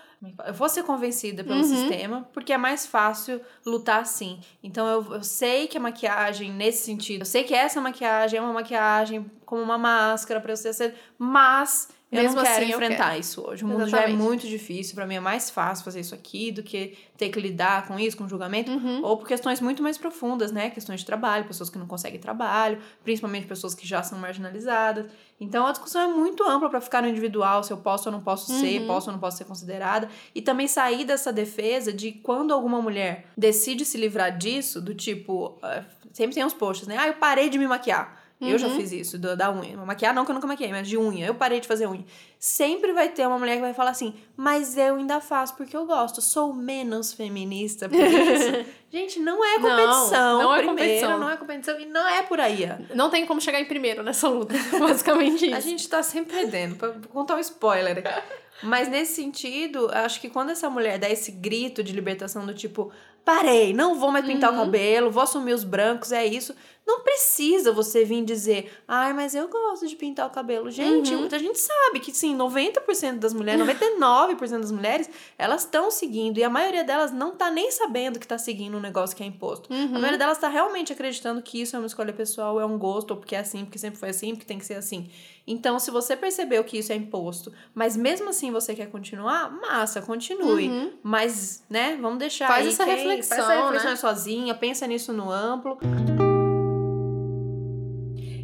Eu vou ser convencida pelo Uhum. sistema, porque é mais fácil lutar assim. Então eu, eu sei que a maquiagem, nesse sentido, eu sei que essa maquiagem é uma maquiagem como uma máscara pra você ser, mas eu Mesmo não quero assim, enfrentar isso hoje. O mundo já é Exatamente. muito difícil, pra mim é mais fácil fazer isso aqui do que ter que lidar com isso, com julgamento, Uhum. ou por questões muito mais profundas, né? Questões de trabalho, pessoas que não conseguem trabalho, principalmente pessoas que já são marginalizadas. Então a discussão é muito ampla para ficar no individual, se eu posso ou não posso ser, Uhum. posso ou não posso ser considerada, e também sair dessa defesa de quando alguma mulher decide se livrar disso, do tipo, ah, sempre tem uns posts, né? Ah, eu parei de me maquiar. Eu já Uhum. fiz isso, da, da unha. Maquiar não, que eu nunca maquiei, mas de unha. Eu parei de fazer unha. Sempre vai ter uma mulher que vai falar assim, mas eu ainda faço porque eu gosto. Sou menos feminista por isso. Gente, não é Não, competição. não é primeiro, competição. não é competição. E não é por aí. Não tem como chegar em primeiro nessa luta, basicamente isso. A gente tá sempre perdendo. Pra contar um spoiler aqui. Mas nesse sentido, acho que quando essa mulher dá esse grito de libertação do tipo, parei, não vou mais pintar o cabelo, vou assumir os brancos, é isso. Não precisa você vir dizer, ai, mas eu gosto de pintar o cabelo. Gente, muita gente sabe que sim, 90% das mulheres, 99% das mulheres, elas estão seguindo. E a maioria delas não tá nem sabendo que tá seguindo um negócio que é imposto. A maioria delas tá realmente acreditando que isso é uma escolha pessoal, é um gosto, ou porque é assim, porque sempre foi assim, porque tem que ser assim. Então, se você percebeu que isso é imposto, mas mesmo assim você quer continuar, massa, continue. Mas, né, vamos deixar Faz aí essa quem- reflexão, Faz essa reflexão né? sozinha, pensa nisso no amplo.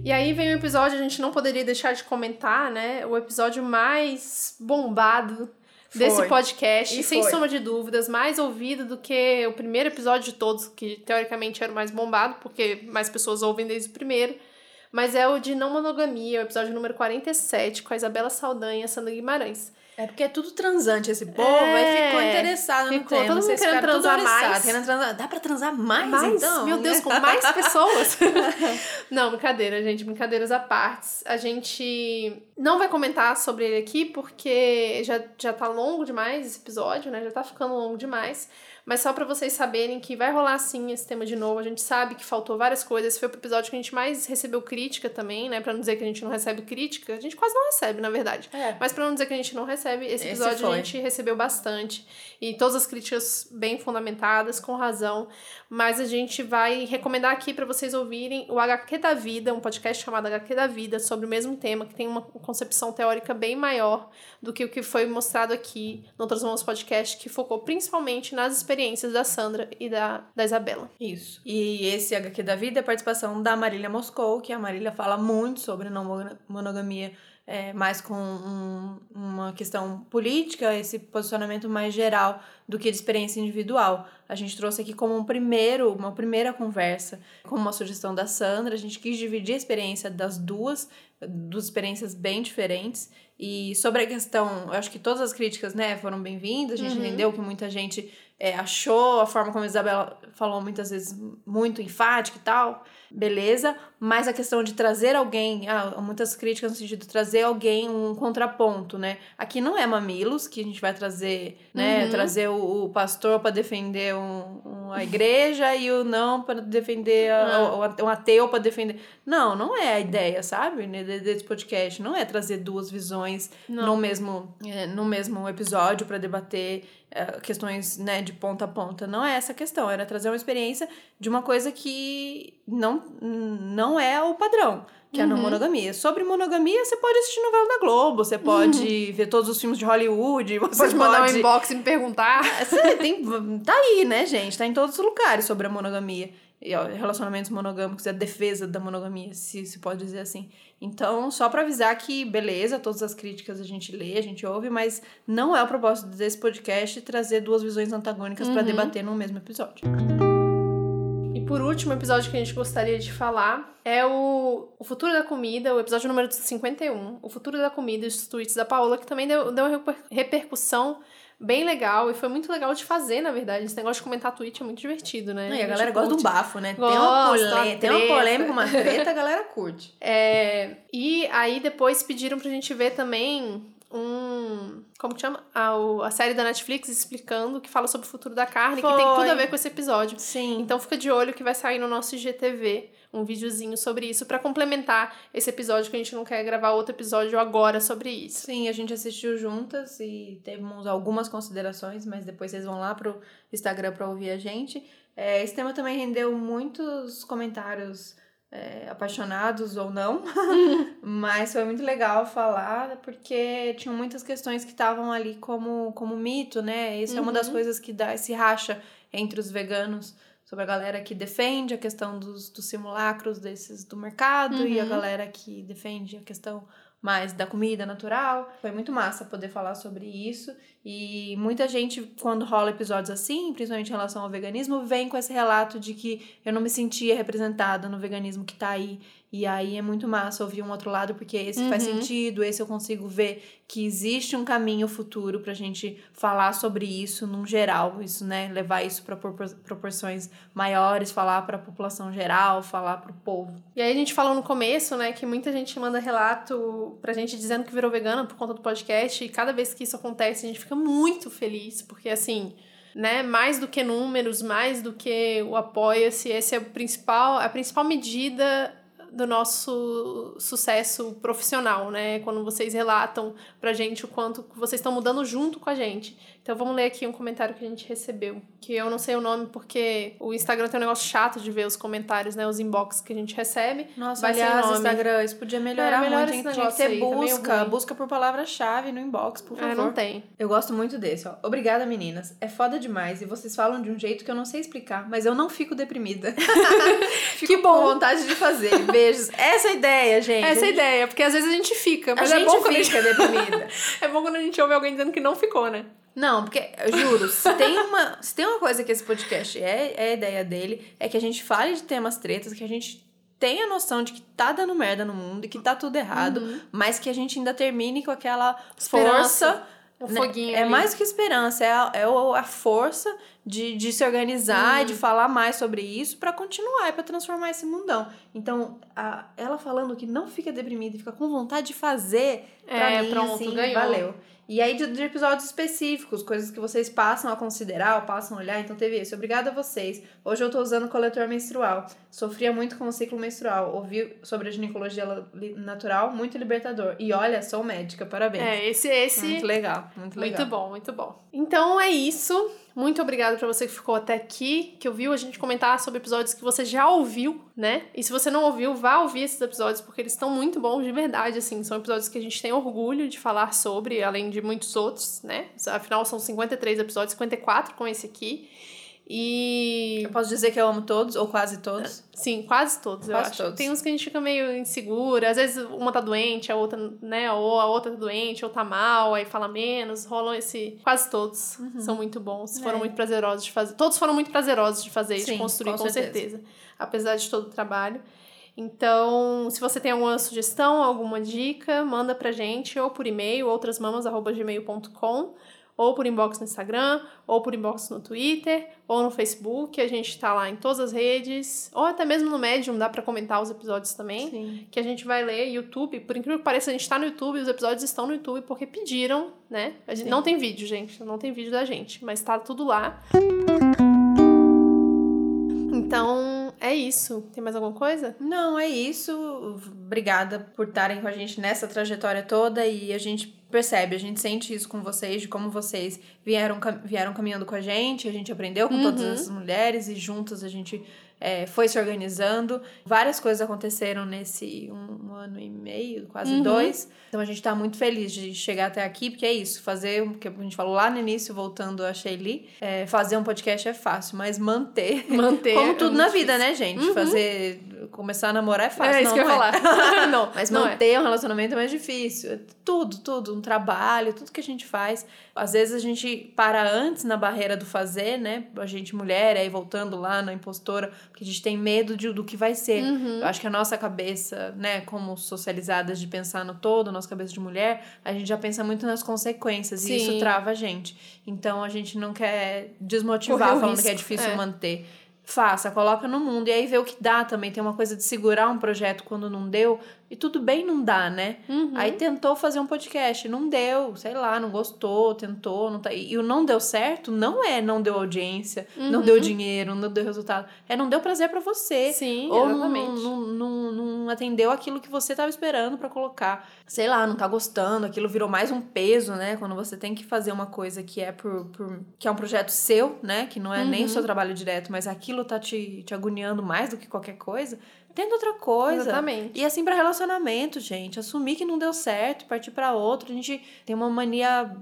E aí vem o episódio, a gente não poderia deixar de comentar, né? O episódio mais bombado desse Foi. podcast, E sem foi. sombra de dúvidas, mais ouvido do que o primeiro episódio de todos, que teoricamente era o mais bombado, porque mais pessoas ouvem desde o primeiro. Mas é o de não monogamia, o episódio número 47, com a Isabela Saldanha e a Sandra Guimarães. É porque é tudo transante esse povo, É, aí ficou interessado no ficou, tema. todo mundo vocês querendo transar mais. querendo transar. Dá pra transar mais, Mais? então? Meu Deus, com mais pessoas. não, brincadeira, gente. Brincadeiras à parte. A gente não vai comentar sobre ele aqui porque já, já tá longo demais esse episódio, né? Já tá ficando longo demais. Mas só pra vocês saberem que vai rolar sim esse tema de novo. A gente sabe que faltou várias coisas. Esse foi o episódio que a gente mais recebeu crítica também, né? Pra não dizer que a gente não recebe crítica. A gente quase não recebe, na verdade. É. Mas pra não dizer que a gente não recebe, esse Esse episódio a foi. gente recebeu bastante. E todas as críticas bem fundamentadas, com razão. Mas a gente vai recomendar aqui pra vocês ouvirem o HQ da Vida, um podcast chamado HQ da Vida, sobre o mesmo tema, que tem uma concepção teórica bem maior do que o que foi mostrado aqui no Mãos Podcast, que focou principalmente nas experiências da Sandra e da, da Isabela. Isso. E esse HQ da vida é participação da Marília Moscou, que a Marília fala muito sobre não mono- monogamia, é, mais com um- uma questão política, esse posicionamento mais geral do que de experiência individual. A gente trouxe aqui como um primeiro, uma primeira conversa, como uma sugestão da Sandra, a gente quis dividir a experiência das duas, duas experiências bem diferentes. E sobre a questão, eu acho que todas as críticas, né, foram bem-vindas, a gente entendeu que muita gente é, achou a forma como a Isabela falou muitas vezes muito enfática e tal, beleza, mas a questão de trazer alguém, ah, muitas críticas no sentido de trazer alguém um contraponto, né? Aqui não é mamilos que a gente vai trazer, né? Uhum. Trazer o, o pastor para defender um, um- a igreja e o não para defender a, Ah. o, o- um ateu para defender. Não, não é a ideia, sabe? né, de- Desse podcast não é trazer duas visões Não. no mesmo é, no mesmo episódio para debater é, questões né, de ponta a ponta. Não é essa a questão, era trazer uma experiência de uma coisa que não, não é o padrão, que é a não monogamia. Sobre monogamia, você pode assistir novela da Globo, você pode ver todos os filmes de Hollywood, você Pode mandar um pode- inbox e me perguntar. Você tem, tá aí, né, gente? Tá em todos os lugares sobre a monogamia. Relacionamentos monogâmicos, a defesa da monogamia, se, se pode dizer assim. Então, só pra avisar que, beleza, todas as críticas a gente lê, a gente ouve, mas não é o propósito desse podcast trazer duas visões antagônicas pra debater no mesmo episódio. E por último, o episódio que a gente gostaria de falar é o, o Futuro da Comida, o episódio número 51, o Futuro da Comida e os tweets da Paola, que também deu, deu uma reper- repercussão bem legal e foi muito legal de fazer, na verdade. Esse negócio de comentar tweet é muito divertido, né? e a gente galera gosta de um curte. bafo, né? tem, uma Gosta, polê- tem uma polêmica, uma treta, a galera curte. É, e aí depois pediram pra gente ver também um. Como que chama? A, a série da Netflix explicando que fala sobre o futuro da carne, que tem Foi. tudo a ver com esse episódio. Sim. Então fica de olho que vai sair no nosso IGTV um videozinho sobre isso pra complementar esse episódio que a gente não quer gravar outro episódio agora sobre isso. Sim, a gente assistiu juntas e temos algumas considerações, mas depois vocês vão lá pro Instagram pra ouvir a gente. É, esse tema também rendeu muitos comentários é, apaixonados ou não, mas foi muito legal falar porque tinham muitas questões que estavam ali como, como mito, né? Isso é uma das Uhum. coisas que dá esse racha entre os veganos. Sobre a galera que defende a questão dos, dos simulacros desses do mercado e a Uhum. galera que defende a questão mais da comida natural. Foi muito massa poder falar sobre isso. E muita gente, quando rola episódios assim, principalmente em relação ao veganismo, vem com esse relato de que eu não me sentia representada no veganismo que tá aí. E aí é muito massa ouvir um outro lado, porque esse faz Uhum. sentido, esse eu consigo ver que existe um caminho futuro pra gente falar sobre isso num geral, isso, né? Levar isso propor- proporções maiores, falar pra população geral, falar pro povo. E aí a gente falou no começo, né, que muita gente manda relato pra gente dizendo que virou vegana por conta do podcast, e cada vez que isso acontece a gente fica muito feliz, porque assim, né, mais do que números, mais do que o apoia-se, esse é o principal, a principal medida do nosso sucesso profissional, né? Quando vocês relatam pra gente o quanto vocês estão mudando junto com a gente. Então vamos ler aqui um comentário que a gente recebeu, que eu não sei o nome porque o Instagram tem um negócio chato de ver os comentários, né, os inbox que a gente recebe. Nossa, Vai aliás, nome. Instagram, isso podia melhorar É, melhora muito. esse? Tinha que ter aí, tá busca, ruim. busca por palavra-chave no inbox, por É, favor. não tem. Eu gosto muito desse, ó. Obrigada, meninas. É foda demais e vocês falam de um jeito que eu não sei explicar, mas eu não fico deprimida. fico com vontade de fazer. Beijos. Essa é a ideia, gente. Essa é a ideia, porque às vezes a gente fica, A mas gente é bom quando a fica gente... deprimida. é bom quando a gente ouve alguém dizendo que não ficou, né? Não, porque, eu juro, se tem uma, se tem uma coisa que esse podcast é, é a ideia dele, é que a gente fale de temas tretas, que a gente tenha noção de que tá dando merda no mundo e que tá tudo errado, mas que a gente ainda termine com aquela Esperança. força. O né? foguinho É ali. mais que esperança, é a, é o- a força de, de se organizar e de falar mais sobre isso pra continuar e pra transformar esse mundão. Então, a- ela falando que não fica deprimida e fica com vontade de fazer, pra É, mim, pronto, assim, ganhou. valeu. E aí de, de episódios específicos, coisas que vocês passam a considerar ou passam a olhar. Então teve esse. Obrigada a vocês. Hoje eu tô usando coletor menstrual. Sofria muito com o ciclo menstrual. Ouvi sobre a ginecologia natural, muito libertador. E olha, sou médica, parabéns. É, esse, esse. Muito legal, muito legal. Muito bom, muito bom. Então é isso. Muito obrigada pra você que ficou até aqui, que ouviu a gente comentar sobre episódios que você já ouviu, né? E se você não ouviu, vá ouvir esses episódios, porque eles estão muito bons de verdade, assim. São episódios que a gente tem orgulho de falar sobre, além de muitos outros, né? Afinal, são 53 episódios, 54 com esse aqui. E. Eu posso dizer que eu amo todos, ou quase todos. Sim, quase todos, eu Quase acho. todos. Tem uns que a gente fica meio insegura, às vezes uma tá doente, a outra, né, ou a outra tá doente, ou tá mal, aí fala menos, rolam esse... Quase todos são muito bons, foram É. muito prazerosos de fazer. Todos foram muito prazerosos de fazer e de Sim, construir, com com, certeza. certeza. Apesar de todo o trabalho. Então, se você tem alguma sugestão, alguma dica, manda pra gente, ou por e-mail, outrasmamas.gmail.com, ou por inbox no Instagram, ou por inbox no Twitter, ou no Facebook. A gente tá lá em todas as redes, ou até mesmo no Medium, dá pra comentar os episódios também. Sim. Que a gente vai ler YouTube. Por incrível que pareça, a gente tá no YouTube, os episódios estão no YouTube porque pediram, né? A gente, Sim. não tem vídeo, gente. Não tem vídeo da gente, mas tá tudo lá. Então, é isso. Tem mais alguma coisa? Não, é isso. Obrigada por estarem com a gente nessa trajetória toda e a gente percebe, a gente sente isso com vocês, de como vocês vieram, vieram caminhando com a gente, a gente aprendeu com todas Uhum. essas mulheres e juntas a gente é, foi se organizando. Várias coisas aconteceram nesse um, ano e meio, quase Uhum. dois. Então a gente tá muito feliz de chegar até aqui, porque é isso, fazer o que a gente falou lá no início, voltando a Shelly, é, fazer um podcast é fácil, mas manter Manter. como é tudo muito na difícil. vida, né, gente? Uhum. Fazer. Começar a namorar é fácil. É isso não, que eu ia é. falar. não, Mas não é. manter um relacionamento é mais difícil. É Tudo, tudo. Um trabalho, tudo que a gente faz. Às vezes a gente para antes na barreira do fazer, né? A gente mulher, aí voltando lá na impostora, porque a gente tem medo de, do que vai ser. Uhum. Eu acho que a nossa cabeça, né, como socializadas de pensar no todo, nossa cabeça de mulher, a gente já pensa muito nas consequências e Sim. isso trava a gente. Então a gente não quer desmotivar falando que é risco, difícil é. manter. Faça, coloca no mundo e aí vê o que dá também. Tem uma coisa de segurar um projeto quando não deu. E tudo bem não dá, né? Uhum. Aí tentou fazer um podcast, não deu, sei lá, não gostou, tentou, não tá. E o não deu certo não é não deu audiência, não Uhum. deu dinheiro, não deu resultado. É não deu prazer pra você. Sim, Ou não, exatamente. não, não, não atendeu aquilo que você tava esperando pra colocar. Sei lá, não tá gostando, aquilo virou mais um peso, né? Quando você tem que fazer uma coisa que é por, por- que é um projeto seu, né? Que não é nem o Uhum. seu trabalho direto, mas aquilo tá te, te agoniando mais do que qualquer coisa. Tenta outra coisa. Exatamente. E assim pra relacionamento, gente, assumir que não deu certo, partir pra outro. A gente tem uma mania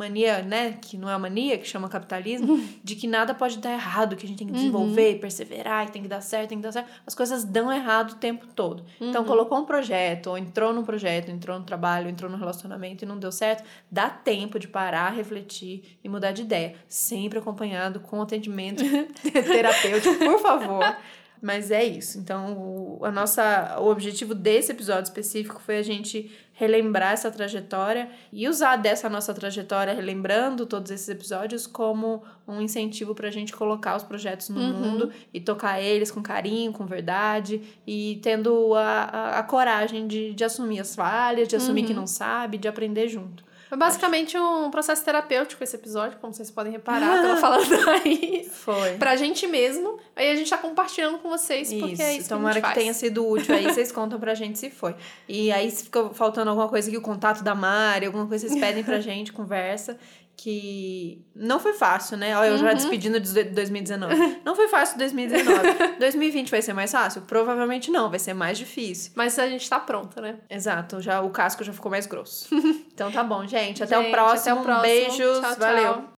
mania, né, que não é mania, que chama capitalismo, de que nada pode dar errado, que a gente tem que desenvolver, perseverar, que tem que dar certo, tem que dar certo. As coisas dão errado o tempo todo. Então, colocou um projeto, ou entrou num projeto, entrou no trabalho, entrou no relacionamento e não deu certo, dá tempo de parar, refletir e mudar de ideia. Sempre acompanhado com atendimento terapêutico, por favor. Mas é isso. Então, o, a nossa, o objetivo desse episódio específico foi a gente relembrar essa trajetória e usar dessa nossa trajetória, relembrando todos esses episódios, como um incentivo para a gente colocar os projetos no Uhum. mundo e tocar eles com carinho, com verdade e tendo a, a, a coragem de, de assumir as falhas, de assumir que Uhum. não sabe, de aprender junto. Foi basicamente um processo terapêutico esse episódio, como vocês podem reparar pela fala da Thaís. Foi. Pra gente mesmo. Aí a gente tá compartilhando com vocês, porque Isso, é isso tomara que, que, faz. tenha sido útil aí, vocês contam pra gente se foi. E aí, se ficou faltando alguma coisa aqui, o contato da Mari, alguma coisa, vocês pedem pra gente, conversa. Que não foi fácil, né? Olha, eu já Uhum. despedindo de 2019. Não foi fácil 2019. 2020 vai ser mais fácil? Provavelmente não, vai ser mais difícil. Mas a gente tá pronta, né? Exato, já, o casco já ficou mais grosso. Então tá bom, gente. Até Gente, o próximo. até o próximo. Beijos. Tchau, tchau. Valeu.